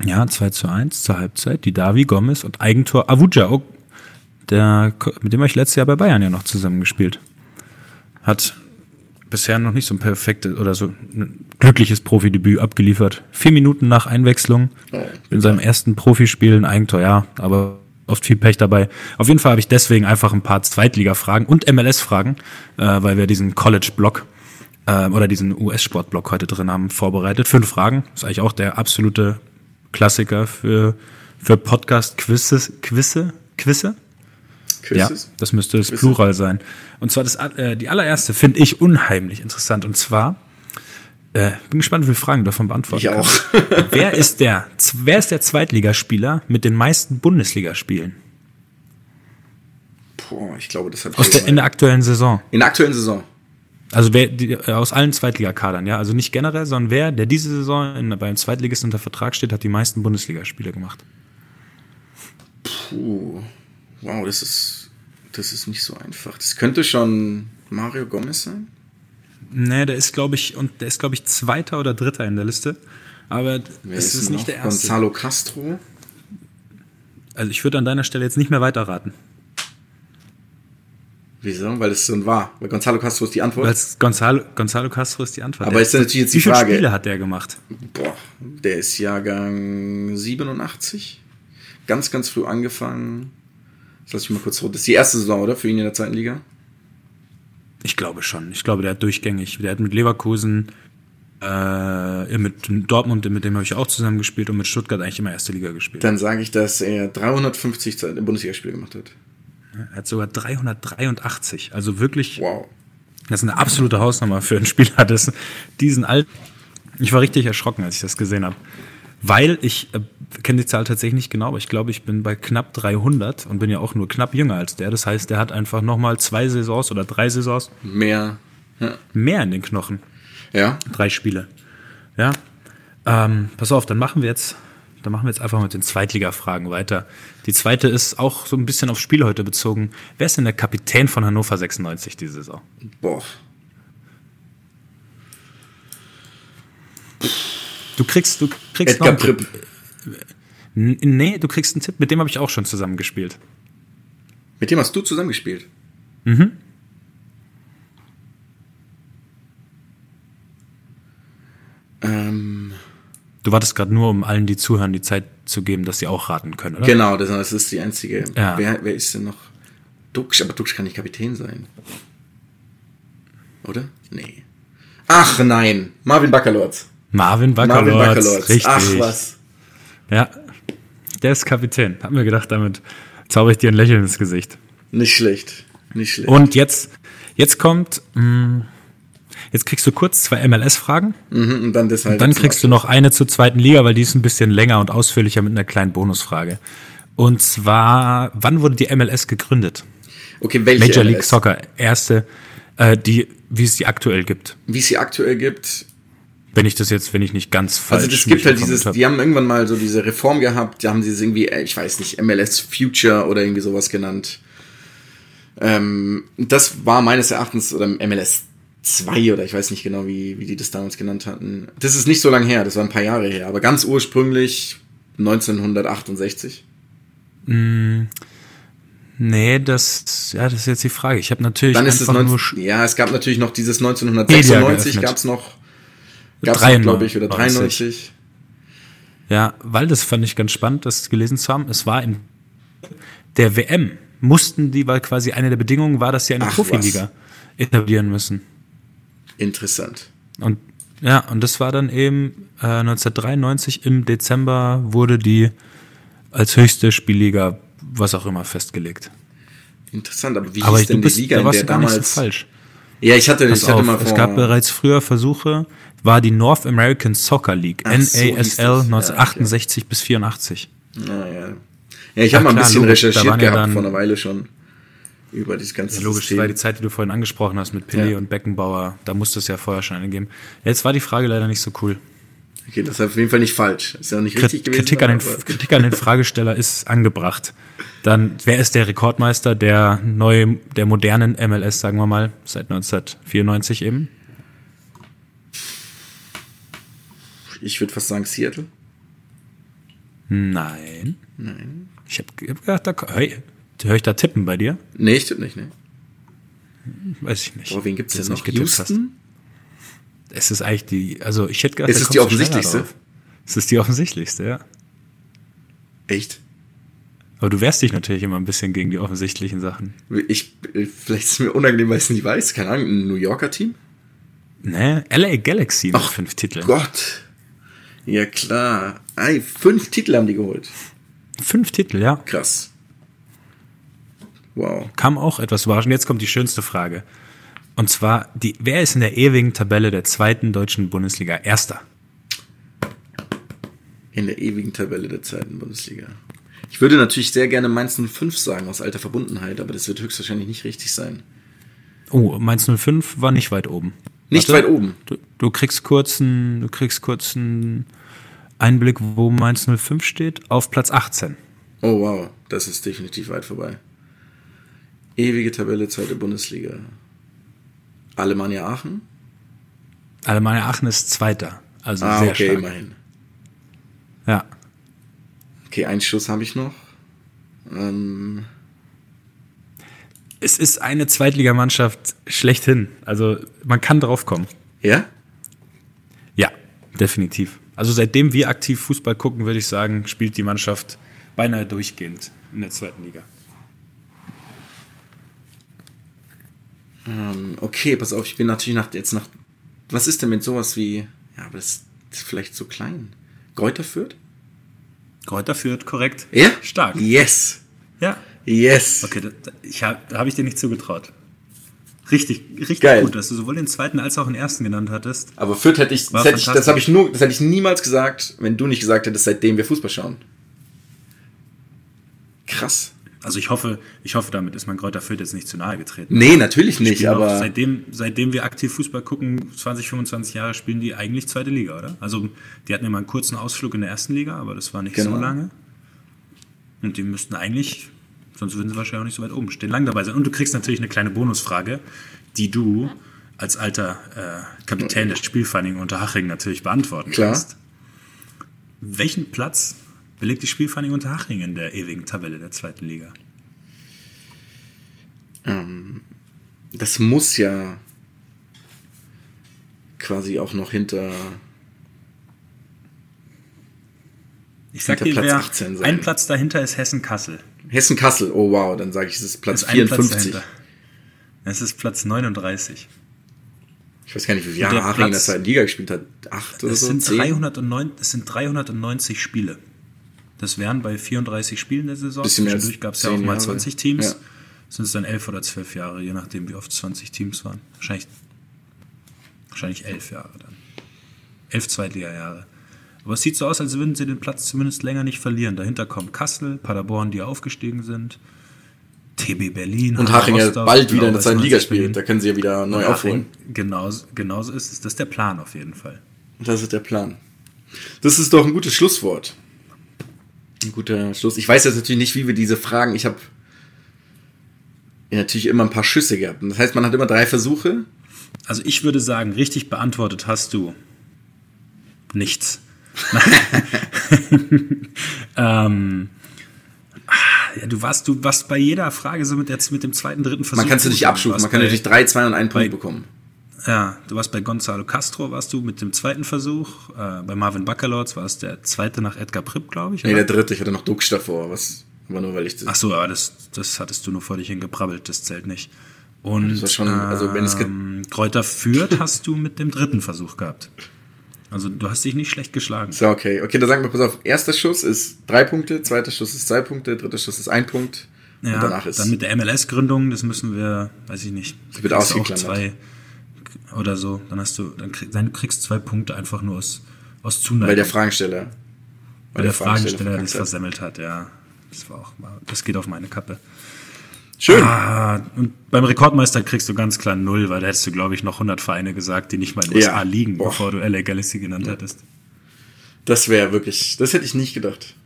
ja, 2 zu 1 zur Halbzeit. Die Davi, Gomez und Eigentor Avuja, oh, der, mit dem habe ich letztes Jahr bei Bayern ja noch zusammengespielt. Hat bisher noch nicht so ein perfektes oder so ein glückliches Profidebüt abgeliefert. Vier Minuten nach Einwechslung in seinem ersten Profispiel ein Eigentor, ja, aber oft viel Pech dabei. Auf jeden Fall habe ich deswegen einfach ein paar Zweitliga-Fragen und MLS-Fragen, äh, weil wir diesen College-Block äh, oder diesen US-Sport-Block heute drin haben, vorbereitet. Fünf Fragen, ist eigentlich auch der absolute Klassiker für, für Podcast-Quizze, Quizze, Quizze? Ja,
Quizzes?
das müsste das. Plural sein. Und zwar das, äh, die allererste finde ich unheimlich interessant. Und zwar, äh, bin gespannt, wie viele Fragen du davon beantworten
Ich auch.
kannst. wer ist der, wer ist der Zweitligaspieler mit den meisten Bundesligaspielen?
Boah, ich glaube, das ich
Aus der, in der aktuellen Saison.
in der aktuellen Saison.
Also wer, die, äh, aus allen Zweitligakadern, ja. Also nicht generell, sondern wer, der diese Saison in, beim Zweitligisten unter Vertrag steht, hat die meisten Bundesligaspiele gemacht.
Puh. Wow, das ist, das ist nicht so einfach. Das könnte schon Mario Gomez sein.
Nee, der ist, glaube ich, und der ist, glaube ich, Zweiter oder Dritter in der Liste. Aber
Wer
es ist
denn
nicht der erste.
Gonzalo Castro.
Also ich würde an deiner Stelle jetzt nicht mehr weiterraten.
Wieso? Weil es so war. Weil Gonzalo Castro ist die Antwort.
Weil Gonzalo, Gonzalo Castro ist die Antwort.
Aber
Der-
ist natürlich jetzt die
Wie viele
Frage-
Spiele hat der gemacht?
Boah, der ist Jahrgang 87. Ganz, ganz früh angefangen. Das lass ich mal kurz rot. Das ist die erste Saison, oder? Für ihn in der zweiten Liga?
Ich glaube schon. Ich glaube, der hat durchgängig. Der hat mit Leverkusen, äh, mit Dortmund, mit dem habe ich auch zusammen gespielt und mit Stuttgart eigentlich immer erste Liga gespielt.
Dann sage ich, dass er 350 Zeit- Bundesligaspiele gemacht hat.
Er hat sogar 383. Also wirklich,
Wow.
das ist eine absolute Hausnummer für einen Spieler. Das, diesen Alt. Ich war richtig erschrocken, als ich das gesehen habe. Weil ich äh, kenne die Zahl tatsächlich nicht genau, aber ich glaube, ich bin bei knapp 300 und bin ja auch nur knapp jünger als der. Das heißt, der hat einfach nochmal zwei Saisons oder drei Saisons
Mehr. Ja.
mehr in den Knochen.
ja.
Drei Spiele. Ja. Ähm, pass auf, dann machen wir jetzt, dann machen wir jetzt einfach mit den Zweitliga-Fragen weiter. Die zweite ist auch so ein bisschen aufs Spiel heute bezogen. Wer ist denn der Kapitän von Hannover 96 diese Saison?
Boah.
Du kriegst, du kriegst
Edgar
noch einen
Pripp.
Nee, du kriegst einen Tipp, mit dem habe ich auch schon zusammengespielt.
Mit dem hast du zusammengespielt. Ähm,
Du wartest gerade nur, um allen, die zuhören, die Zeit zu geben, dass sie auch raten können, oder?
genau, das, ist die einzige.
Ja.
Wer, wer ist denn noch? Dux, aber Dux kann nicht Kapitän sein. Oder? Nee. Ach nein, Marvin Baccalords.
Marvin. Baccalords. Richtig.
Ach was.
Ja, der ist Kapitän. Hab mir gedacht, damit zauber ich dir ein Lächeln ins Gesicht.
Nicht schlecht. Nicht schlecht.
Und jetzt, jetzt kommt, mh, jetzt kriegst du kurz zwei MLS-Fragen.
Mhm, und dann deshalb.
Dann kriegst du noch eine zur zweiten Liga, weil die ist ein bisschen länger und ausführlicher mit einer kleinen Bonusfrage. Und zwar, wann wurde die MLS gegründet?
Okay, welche
Major League
MLS?
Soccer, erste, äh, die, wie es die aktuell gibt.
Wie es sie aktuell gibt.
Wenn ich das jetzt, wenn ich nicht ganz falsch
Also es gibt halt dieses,
hab.
die haben irgendwann mal so diese Reform gehabt, die haben sie es irgendwie, äh, ich weiß nicht, MLS Future oder irgendwie sowas genannt. Ähm, das war meines Erachtens, oder MLS 2 oder ich weiß nicht genau, wie, wie die das damals genannt hatten. Das ist nicht so lange her, das war ein paar Jahre her, aber ganz ursprünglich 1968.
Nee, das, ja, das ist jetzt die Frage. Ich habe natürlich
Dann ist es
einfach
19,
nur
ja, es gab natürlich noch dieses
Media
1996
geöffnet.
gab's noch, gab's noch,
93,
glaube ich, oder 93.
Ja, weil das fand ich ganz spannend, das gelesen zu haben. Es war in der WM mussten die, weil quasi eine der Bedingungen war, dass sie eine
Ach,
Profiliga etablieren müssen.
Interessant.
Und ja, und das war dann eben äh, 1993 im Dezember wurde die als höchste Spielliga, was auch immer, festgelegt.
Interessant, aber wie
Aber
hieß denn
bist,
die Liga,
da
in der damals...
so falsch.
Ja, ich hatte,
Pass
ich hatte
auf,
mal vor...
es gab bereits früher Versuche, war die North American Soccer League,
Ach, so das.
NASL
Ja,
1968 bis 84.
Naja. Ja, ich
Ja,
habe mal ein bisschen
logisch,
recherchiert
ja
gehabt
dann-
vor einer Weile schon über dieses ganze
Ja, logisch, das
System.
war die Zeit, die du vorhin angesprochen hast mit Pelé
Ja.
und Beckenbauer. Da musste es ja vorher schon eine geben. Jetzt war die Frage leider nicht so cool.
Okay, das ist auf jeden Fall nicht falsch. Ist ja auch nicht richtig gewesen.
Kritik an, den, Kritik an den Fragesteller ist angebracht. Dann, wer ist der Rekordmeister der neu, der modernen MLS, sagen wir mal, seit 1994 eben?
Ich würde fast sagen Seattle.
Nein.
Nein.
Ich habe hab gedacht, da, hey, höre ich da tippen bei dir?
Nee, stimmt nicht, ne?
Weiß ich nicht.
Boah, wen gibt's
Wenn
denn noch?
nicht getippt hast.
Houston?
Es ist eigentlich die, also ich hätte gedacht,
Es ist die offensichtlichste.
Es ist die offensichtlichste, ja.
Echt?
Aber du wehrst dich natürlich immer ein bisschen gegen die offensichtlichen Sachen.
Ich, vielleicht ist es mir unangenehm, weil ich es nicht weiß. Keine Ahnung, ein New Yorker Team?
Ne? LA Galaxy mit
Ach,
fünf Titeln.
Gott. Ja, klar. Ey, fünf Titel haben die geholt.
Fünf Titel, ja.
Krass. Wow.
Kam auch etwas überraschend. Jetzt kommt die schönste Frage. Und zwar, die, wer ist in der ewigen Tabelle der zweiten deutschen Bundesliga Erster?
In der ewigen Tabelle der zweiten Bundesliga. Ich würde natürlich sehr gerne Mainz 05 sagen, aus alter Verbundenheit, aber das wird höchstwahrscheinlich nicht richtig sein.
Oh, Mainz 05 war nicht weit oben.
Nicht weit oben.
Du, du kriegst kurz einen, du kriegst kurz einen Einblick, wo Mainz 05 steht, auf Platz 18.
Oh wow, das ist definitiv weit vorbei. Ewige Tabelle, zweite Bundesliga. Alemannia Aachen?
Alemannia Aachen ist Zweiter. Also
Ah,
sehr
okay,
stark.
immerhin.
Ja.
Okay, einen Schuss habe ich noch. Ähm,
Es ist eine Zweitligamannschaft schlechthin. Also man kann drauf kommen.
ja?
Ja, definitiv. Also seitdem wir aktiv Fußball gucken, würde ich sagen, spielt die Mannschaft beinahe durchgehend in der zweiten Liga.
Ähm, okay, pass auf, ich bin natürlich nach, jetzt nach. Was ist denn mit sowas wie. Ja, aber das ist vielleicht zu klein. Kräuter führt?
Kräuter führt, korrekt.
Ja?
Stark.
Yes.
Ja.
Yes.
Okay, da, ich hab, da habe ich dir nicht zugetraut. Richtig, richtig
Geil.
gut, dass du sowohl den zweiten als auch den ersten genannt hattest.
Aber Fürth hätte ich,
War
das, hätte ich, das habe ich nur, das hätte ich niemals gesagt, wenn du nicht gesagt hättest, seitdem wir Fußball schauen. Krass.
Also ich hoffe, ich hoffe, damit ist mein Kräuter Fürth jetzt nicht zu nahe getreten.
Nee, natürlich nicht, aber
seitdem, seitdem wir aktiv Fußball gucken, 20, 25 Jahre, spielen die eigentlich zweite Liga, oder? Also die hatten immer einen kurzen Ausflug in der ersten Liga, aber das war nicht
Genau.
so lange. Und die müssten eigentlich, sonst würden sie wahrscheinlich auch nicht so weit oben stehen, lang dabei sein. Und du kriegst natürlich eine kleine Bonusfrage, die du als alter äh, Kapitän der Spielvereinigung Unterhaching natürlich beantworten
Klar.
kannst. Welchen Platz belegt die Spielvereinigung Unterhaching in der ewigen Tabelle der zweiten Liga?
das muss ja quasi auch noch hinter.
Ich sag dir, wer
18 sein.
ein Platz dahinter ist Hessen-Kassel.
Hessen-Kassel, oh wow, dann sage ich, es ist Platz
Ist ein Platz
54.
dahinter. Es ist Platz 39.
ich weiß gar nicht, wie viele Jahre
der
Haching in der
Platz-
zweiten Liga gespielt hat. Acht oder
Es
so?
sind,
Zehn?
309, es sind 390 Spiele. Das wären bei 34 Spielen der Saison. Zwischendurch gab es ja
10
auch mal
Jahre.
20 Teams.
Ja.
Sind es dann 11 oder 12 Jahre, je nachdem, wie oft 20 Teams waren. Wahrscheinlich, wahrscheinlich 11 Jahre dann. 11 Zweitliga-Jahre. Aber es sieht so aus, als würden sie den Platz zumindest länger nicht verlieren. Dahinter kommen Kassel, Paderborn, die aufgestiegen sind. TB Berlin.
Und
Hansa
Haching ja bald wieder in der
Blau-Weiß
zweiten Liga
90 Berlin.
spielt. Da können sie ja wieder neu aufholen.
Genauso, genauso ist es. Das ist der Plan auf jeden Fall.
Das ist der Plan. Das ist doch ein gutes Schlusswort. Ein guter Schluss. Ich weiß jetzt natürlich nicht, wie wir diese Fragen. Ich habe natürlich immer ein paar Schüsse gehabt. Das heißt, man hat immer drei Versuche.
Also ich würde sagen, richtig beantwortet hast du nichts. ähm, ah, ja, du warst, du warst bei jeder Frage so mit, der, mit dem zweiten, dritten Versuch.
Man kann es
gut.
nicht
Du
abstufen.
warst
Man kann
bei-
natürlich drei, zwei und einen
bei-
Punkt bekommen.
Ja, du warst bei Gonzalo Castro, warst du mit dem zweiten Versuch. Äh, bei Marvin Baccalords war es der zweite nach Edgar Pripp, glaube ich.
Nee,
oder?
der dritte. Ich hatte noch Duxch davor. Was, aber nur weil ich das.
Ach so, aber das, das hattest du nur vor dich hingeprabbelt, das zählt nicht. Und
Das war schon- also wenn es
ähm, Kräuter führt hast du mit dem dritten Versuch gehabt. Also du hast dich nicht schlecht geschlagen.
So, okay. Okay, dann sagen wir, pass auf. Erster Schuss ist drei Punkte, zweiter Schuss ist zwei Punkte, dritter Schuss ist ein Punkt.
Ja,
und danach ist.
dann mit der MLS-Gründung, das müssen wir, weiß ich nicht.
Das wird
du auch
ausgeklammert.
zwei oder so. Dann hast du, dann krieg, nein, du kriegst zwei Punkte einfach nur aus, aus Zuneigung.
weil der Fragensteller.
Weil der Fragensteller
verkackt
das versemmelt hat, ja. Das war auch mal, das geht auf meine Kappe.
Schön.
Ah, und beim Rekordmeister kriegst du ganz klar null, weil da hättest du, glaube ich, noch 100 Vereine gesagt, die nicht mal in den
Ja.
USA liegen,
Boah.
bevor du LA Galaxy genannt hättest.
Das wäre wirklich. Das hätte ich nicht gedacht.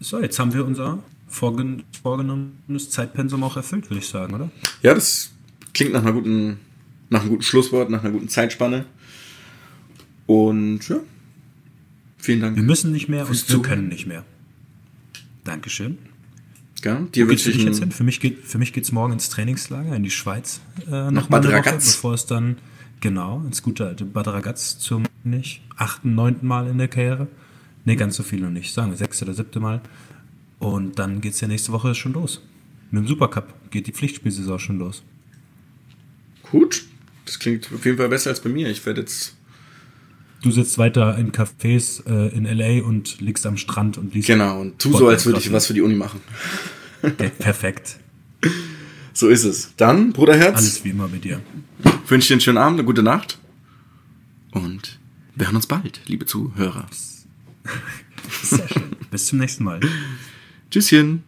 So, jetzt haben wir unser vorgen vorgenommenes Zeitpensum auch erfüllt, würde ich sagen, oder?
Ja, das klingt nach einer guten, nach einem guten Schlusswort, nach einer guten Zeitspanne. Und ja, vielen Dank.
Wir müssen nicht mehr und wir können nicht mehr. Dankeschön.
Ja, dir wünsche
für
ich
jetzt hin? Für mich geht für mich geht's morgen ins Trainingslager in die Schweiz äh,
Nach Bad
eine Woche,
Ragaz.
bevor es dann genau ins gute alte Bad Ragaz zum nicht achten neunten Mal in der Karriere. Nee, ganz so viel noch nicht. Sagen wir sechste oder siebte Mal. Und dann geht's ja nächste Woche schon los. Mit dem Supercup geht die Pflichtspielsaison schon los.
gut. Das klingt auf jeden Fall besser als bei mir. Ich werde jetzt.
Du sitzt weiter in Cafés äh, in LA und liegst am Strand und liest.
Genau, und tu so, als würde ich was für die Uni machen.
Okay, perfekt.
So ist es. Dann, Bruderherz,
Alles wie immer bei dir.
wünsche dir einen schönen Abend, eine gute Nacht. Und wir hören uns bald, liebe Zuhörer.
Sehr schön. Bis zum nächsten Mal.
Tschüsschen.